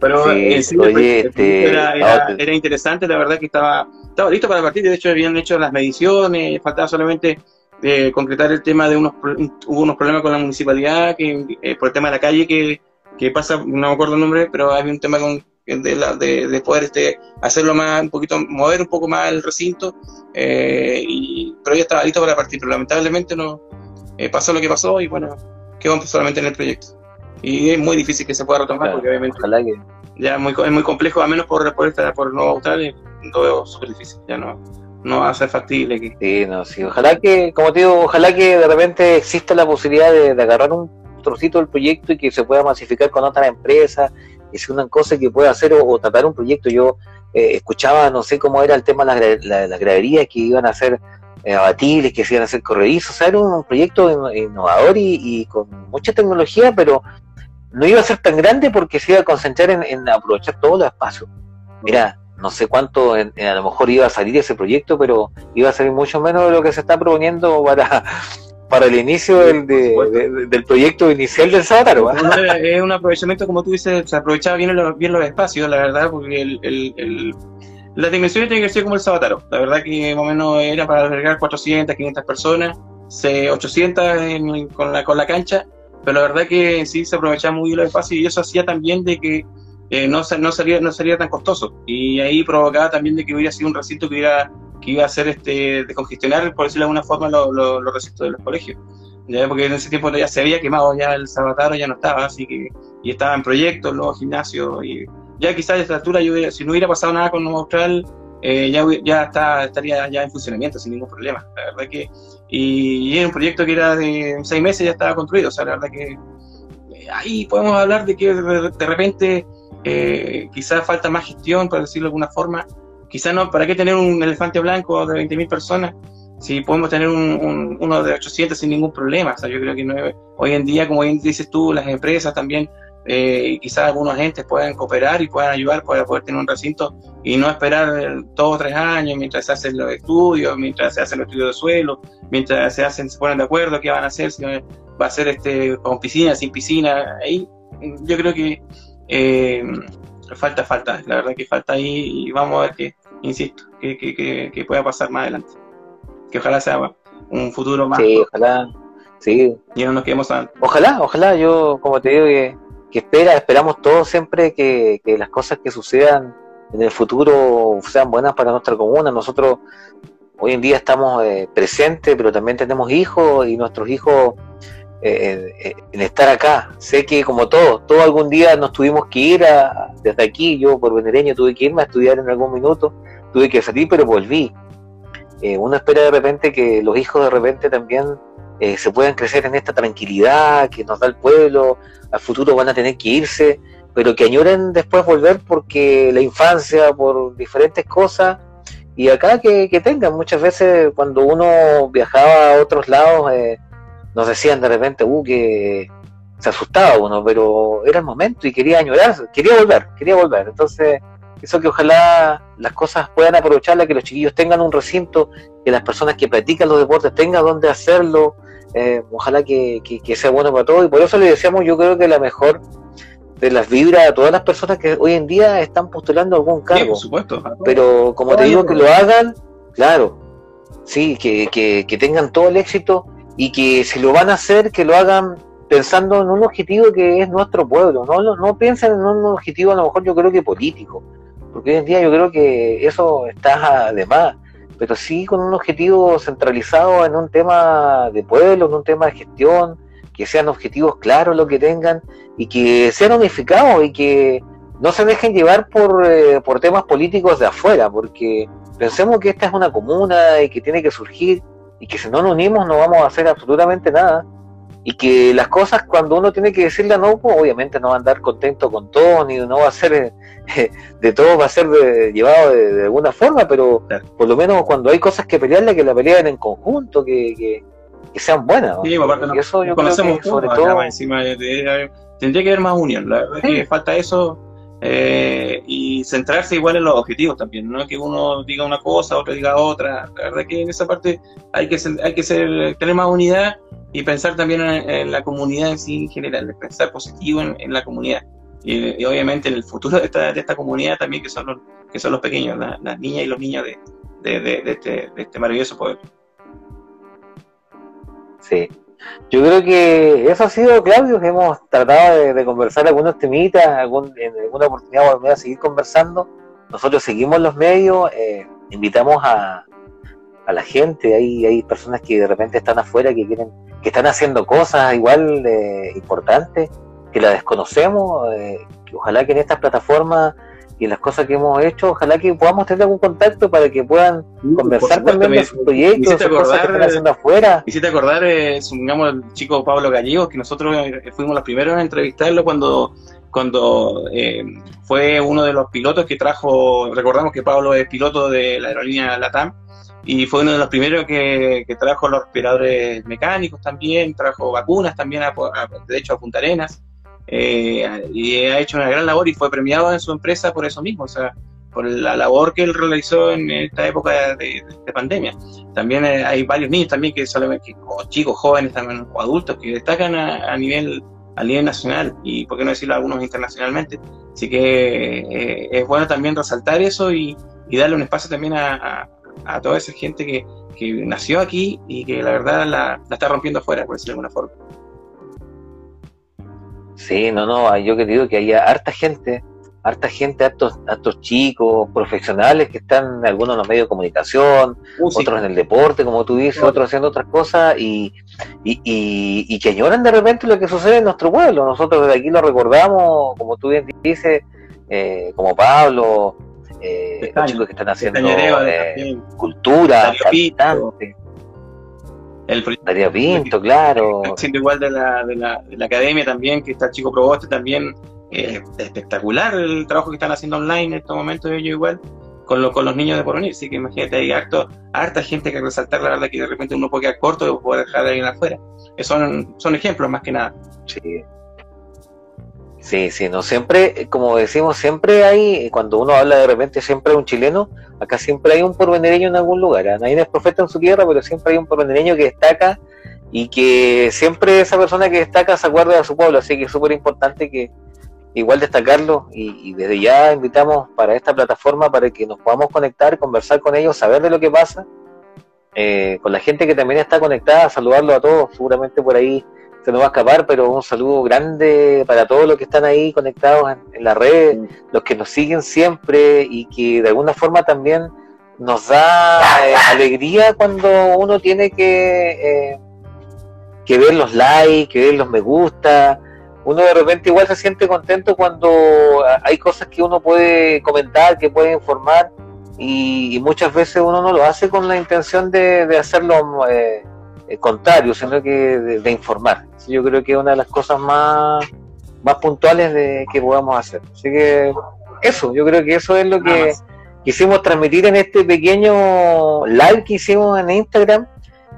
Pero sí, sí, oye, este, era, era, interesante, la verdad que estaba, estaba listo para partir. De hecho, habían hecho las mediciones, faltaba solamente eh, concretar el tema de unos, hubo unos problemas con la municipalidad que eh, por el tema de la calle que que pasa, no me acuerdo el nombre, pero hay un tema con, de, la, de, poder este, hacerlo más, un poquito, mover un poco más el recinto, eh, y, pero ya estaba listo para partir, pero lamentablemente no eh, pasó lo que pasó y bueno, quedó solamente en el proyecto. Y es muy difícil que se pueda retomar porque obviamente ya muy, es muy complejo, a menos por, por, esta, por Nueva Australia, lo veo súper difícil, ya no, no va a ser factible. Que... Sí, no, sí, ojalá que, como te digo, ojalá que de repente exista la posibilidad de agarrar un trocito del proyecto y que se pueda masificar con otras empresas, sea una cosa que pueda hacer o, tratar un proyecto. Yo eh, escuchaba, no sé cómo era el tema de las, graderías que iban a ser eh, abatibles, que se iban a hacer corredizos, o sea, era un proyecto innovador y, con mucha tecnología, pero no iba a ser tan grande porque se iba a concentrar en, aprovechar todos los espacios. Mira, no sé cuánto a lo mejor iba a salir ese proyecto, pero iba a salir mucho menos de lo que se está proponiendo para, para el inicio del, del proyecto inicial del Sabataro. Es un aprovechamiento, como tú dices, se aprovechaba bien los, bien los espacios, la verdad, porque el, el, las dimensiones tienen que ser como el Sabataro. La verdad que más o menos era para albergar 400, 500 personas, 800 con, la, con la cancha, pero la verdad que sí se aprovechaba muy bien los espacios y eso hacía también de que eh, no, no, sería, no sería tan costoso. Y ahí provocaba también de que hubiera sido un recinto que hubiera que iba a ser este, de congestionar, por decirlo de alguna forma, los lo, recintos de los colegios. ¿ya? Porque en ese tiempo ya se había quemado, ya el Sabataro ya no estaba, así que, y estaba en proyectos, los gimnasios, y ya quizás a esta altura, yo, si no hubiera pasado nada con Nuevo Austral, eh, ya, ya está, estaría ya en funcionamiento sin ningún problema. La verdad que, y, y un proyecto que era de seis meses ya estaba construido, o sea, la verdad que eh, ahí podemos hablar de que de, repente eh, quizás falta más gestión, por decirlo de alguna forma, quizás no, ¿para qué tener un elefante blanco de 20.000 personas si podemos tener un, uno de 800 sin ningún problema? O sea, yo creo que hoy en día, como dices tú, las empresas también, eh, quizás algunos agentes puedan cooperar y puedan ayudar para poder tener un recinto y no esperar dos o tres años mientras se hacen los estudios, mientras se hacen los estudios de suelo, mientras se hacen, se ponen de acuerdo qué van a hacer, si va a ser este con piscina, sin piscina. Ahí yo creo que eh, falta, falta, la verdad que falta ahí y vamos a ver qué, insisto, que, que, que, pueda pasar más adelante. Que ojalá sea un futuro más. Sí, ojalá. Sí. Y no nos quedemos Ojalá, ojalá, yo como te digo que, que espera, esperamos todos siempre que, que las cosas que sucedan en el futuro sean buenas para nuestra comuna. Nosotros hoy en día estamos eh, presentes, pero también tenemos hijos y nuestros hijos eh, eh, en estar acá. Sé que como todos, todos algún día nos tuvimos que ir a, desde aquí, yo por venereño tuve que irme a estudiar en algún minuto, tuve que salir, pero volví. Eh, uno espera de repente que los hijos de repente también eh, se puedan crecer en esta tranquilidad que nos da el pueblo, al futuro van a tener que irse, pero que añoren después volver porque la infancia, por diferentes cosas, y acá que, tengan, muchas veces cuando uno viajaba a otros lados, eh, nos decían de repente, uh, que se asustaba uno, pero era el momento y quería añorar, quería volver, quería volver. Entonces, eso que ojalá las cosas puedan aprovecharla, que los chiquillos tengan un recinto, que las personas que practican los deportes tengan donde hacerlo, eh, ojalá que, sea bueno para todos. Y por eso le decíamos, yo creo que la mejor de las vibras a todas las personas que hoy en día están postulando algún cargo. por supuesto. Pero como te digo, que lo hagan, claro, sí, que, que tengan todo el éxito y que si lo van a hacer, que lo hagan pensando en un objetivo que es nuestro pueblo, no, no, piensen en un objetivo a lo mejor yo creo que político, porque hoy en día yo creo que eso está de más, pero sí con un objetivo centralizado en un tema de pueblo, en un tema de gestión, que sean objetivos claros lo que tengan y que sean unificados y que no se dejen llevar por, eh, por temas políticos de afuera, porque pensemos que esta es una comuna y que tiene que surgir y que si no nos unimos no vamos a hacer absolutamente nada. Y que las cosas cuando uno tiene que decirle no, pues obviamente no va a andar contento con todo, ni no va a ser eh, de todo, va a ser llevado de, alguna forma, pero por lo menos cuando hay cosas que pelearle, que la peleen en conjunto, que, que, sean buenas. Sí, pues, aparte, y eso yo creo que sobre todo... Encima tendría que haber más unión, la verdad que falta eso eh, y centrarse igual en los objetivos también, no es que uno diga una cosa, otro diga otra, la verdad que en esa parte hay que, hay que ser, tener más unidad y pensar también en, la comunidad en sí en general, pensar positivo en, la comunidad. Y, obviamente en el futuro de esta, de esta comunidad también, que son los, que son los pequeños, las niñas y los niños de, de, de, este, este maravilloso pueblo. Sí, yo creo que eso ha sido, Claudio, que hemos tratado de, conversar algunos temitas, algún, en alguna oportunidad volver a seguir conversando. Nosotros seguimos los medios, eh, invitamos a, a la gente, hay, hay personas que de repente están afuera que quieren, que están haciendo cosas igual de importantes, que la desconocemos, eh, que ojalá que en estas plataformas y las cosas que hemos hecho, ojalá que podamos tener algún contacto para que puedan conversar también de sus proyectos, de cosas que están haciendo afuera. Hiciste acordar, eh, supongamos, el chico Pablo Gallegos, que nosotros eh, fuimos los primeros en entrevistarlo cuando cuando eh, fue uno de los pilotos que trajo, recordamos que Pablo es piloto de la aerolínea LATAM, y fue uno de los primeros que, trajo los respiradores mecánicos también, trajo vacunas también, de hecho a Punta Arenas, eh, y ha hecho una gran labor y fue premiado en su empresa por eso mismo, o sea, por la labor que él realizó en esta época de, pandemia. También eh, hay varios niños también que solamente, o chicos, jóvenes también, o adultos que destacan a, nivel a nivel nacional y, por qué no decirlo, algunos internacionalmente. Así que eh, es bueno también resaltar eso y, darle un espacio también a, a toda esa gente que, nació aquí y que la verdad la, está rompiendo afuera, por decirlo de alguna forma. Sí, no, no, yo que digo que hay harta gente, harta gente, hartos, hartos chicos, profesionales que están algunos en los medios de comunicación, otros en el deporte, como tú dices, otros haciendo otras cosas y, y, y, que añoran de repente lo que sucede en nuestro pueblo. Nosotros desde aquí lo recordamos, como tú bien dices, eh, como Pablo, eh, los chicos que están haciendo eh, cultura, el Darío Pinto, claro. Siendo igual de la, de, la, de la academia también, que está el chico Proboste también, eh, espectacular el trabajo que están haciendo online en estos momentos ellos igual, con, lo, con los niños de Poronir, así que imagínate, hay harto, harta gente que resaltar, la verdad que de repente uno puede quedar corto y puede dejar a alguien afuera. Son, son ejemplos más que nada. Sí, Sí, sí, no siempre, como decimos, siempre hay, cuando uno habla de repente, siempre hay un chileno, acá siempre hay un porvenireño en algún lugar. ¿eh? Nadie es profeta en su tierra, pero siempre hay un porvenireño que destaca y que siempre esa persona que destaca se acuerda de su pueblo, así que es súper importante que igual destacarlo y, desde ya invitamos para esta plataforma para que nos podamos conectar, conversar con ellos, saber de lo que pasa, eh, con la gente que también está conectada, saludarlo a todos, seguramente por ahí se nos va a escapar, pero un saludo grande para todos los que están ahí conectados en, la red, los que nos siguen siempre y que de alguna forma también nos da eh, alegría cuando uno tiene que, eh, que ver los likes, que ver los me gusta. Uno de repente igual se siente contento cuando hay cosas que uno puede comentar, que puede informar y, muchas veces uno no lo hace con la intención de, de hacerlo eh, eh, contrario, sino que de, informar. Yo creo que es una de las cosas más, más puntuales de que podamos hacer. Así que eso, yo creo que eso es lo que quisimos transmitir en este pequeño live que hicimos en Instagram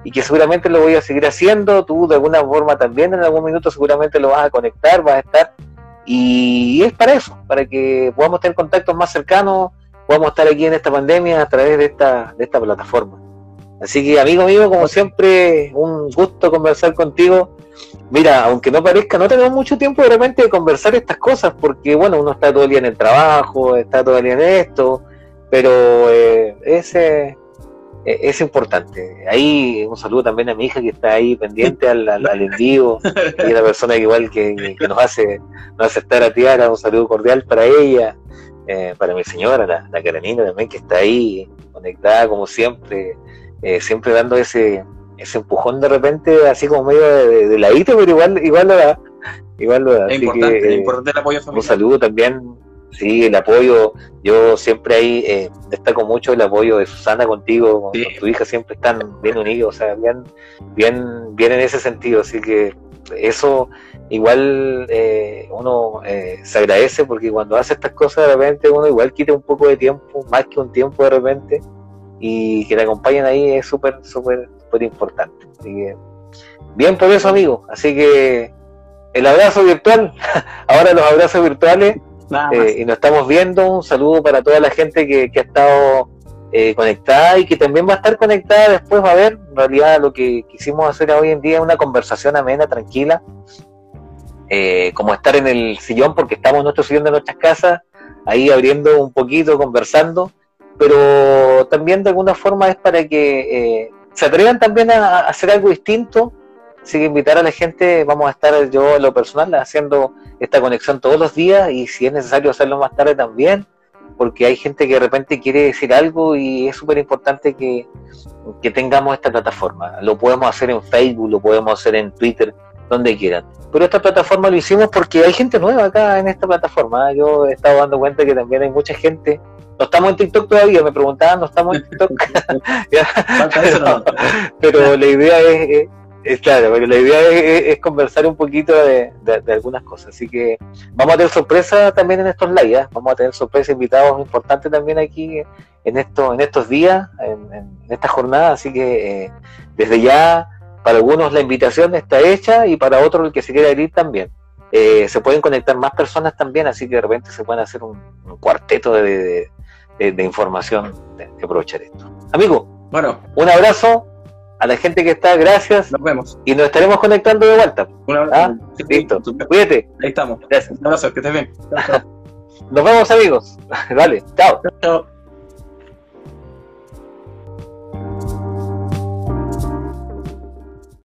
y que seguramente lo voy a seguir haciendo. Tú de alguna forma también en algún minuto seguramente lo vas a conectar, vas a estar. Y es para eso, para que podamos tener contactos más cercanos, podamos estar aquí en esta pandemia a través de esta, de esta plataforma. Así que, amigo mío, como siempre, un gusto conversar contigo. Mira, aunque no parezca, no tenemos mucho tiempo de repente de conversar estas cosas, porque bueno, uno está todo el día en el trabajo, está todo el día en esto, pero eh, ese e, es importante. Ahí un saludo también a mi hija que está ahí pendiente al, al, al envío, y la persona que igual que, nos hace nos hace estar a tiara, un saludo cordial para ella, eh, para mi señora, la, la también que está ahí conectada como siempre, eh, siempre dando ese ese empujón de repente, así como medio de, de, ladito, pero igual igual lo da. Igual lo da. Es importante, es importante el apoyo familiar. Un saludo también Sí, el apoyo, yo siempre ahí eh, destaco mucho el apoyo de Susana contigo, con, tu hija, siempre están bien unidos, o sea, bien, bien, bien en ese sentido, así que eso igual eh, uno eh, se agradece porque cuando hace estas cosas de repente uno igual quita un poco de tiempo, más que un tiempo de repente, y que te acompañen ahí es súper, súper, súper importante. Así que, bien por eso, amigo. Así que el abrazo virtual, ahora los abrazos virtuales eh, y nos estamos viendo. Un saludo para toda la gente que, ha estado eh, conectada y que también va a estar conectada después. Va a ver, en realidad, lo que quisimos hacer hoy en día es una conversación amena, tranquila. Eh, como estar en el sillón, porque estamos en nuestro sillón de nuestras casas, ahí abriendo un poquito, conversando. Pero también de alguna forma es para que se atrevan también a hacer algo distinto Así que invitar a la gente, vamos a estar yo en lo personal haciendo esta conexión todos los días y si es necesario hacerlo más tarde también, porque hay gente que de repente quiere decir algo y es súper importante que, que, tengamos esta plataforma. Lo podemos hacer en Facebook, lo podemos hacer en Twitter, donde quieran. Pero esta plataforma lo hicimos porque hay gente nueva acá en esta plataforma. Yo he estado dando cuenta que también hay mucha gente no estamos en TikTok todavía, me preguntaban, no estamos en TikTok. pero, pero, la idea es, es claro, pero la idea es, conversar un poquito de, algunas cosas. Así que vamos a tener sorpresa también en estos lives. ¿eh? Vamos a tener sorpresa invitados importantes también aquí en, esto, en estos días, en, esta jornada. Así que eh, desde ya, para algunos la invitación está hecha y para otros el que se quiera ir también. Eh, se pueden conectar más personas también, así que de repente se pueden hacer un, cuarteto de, información de, aprovechar esto. Amigo, bueno, un abrazo a la gente que está, gracias. Nos vemos. Y nos estaremos conectando de vuelta. Un abrazo. ¿Ah? Listo. Cuídate. Ahí estamos. Gracias. Un abrazo, que estés bien. Nos vemos amigos. Vale. Chao. Chao.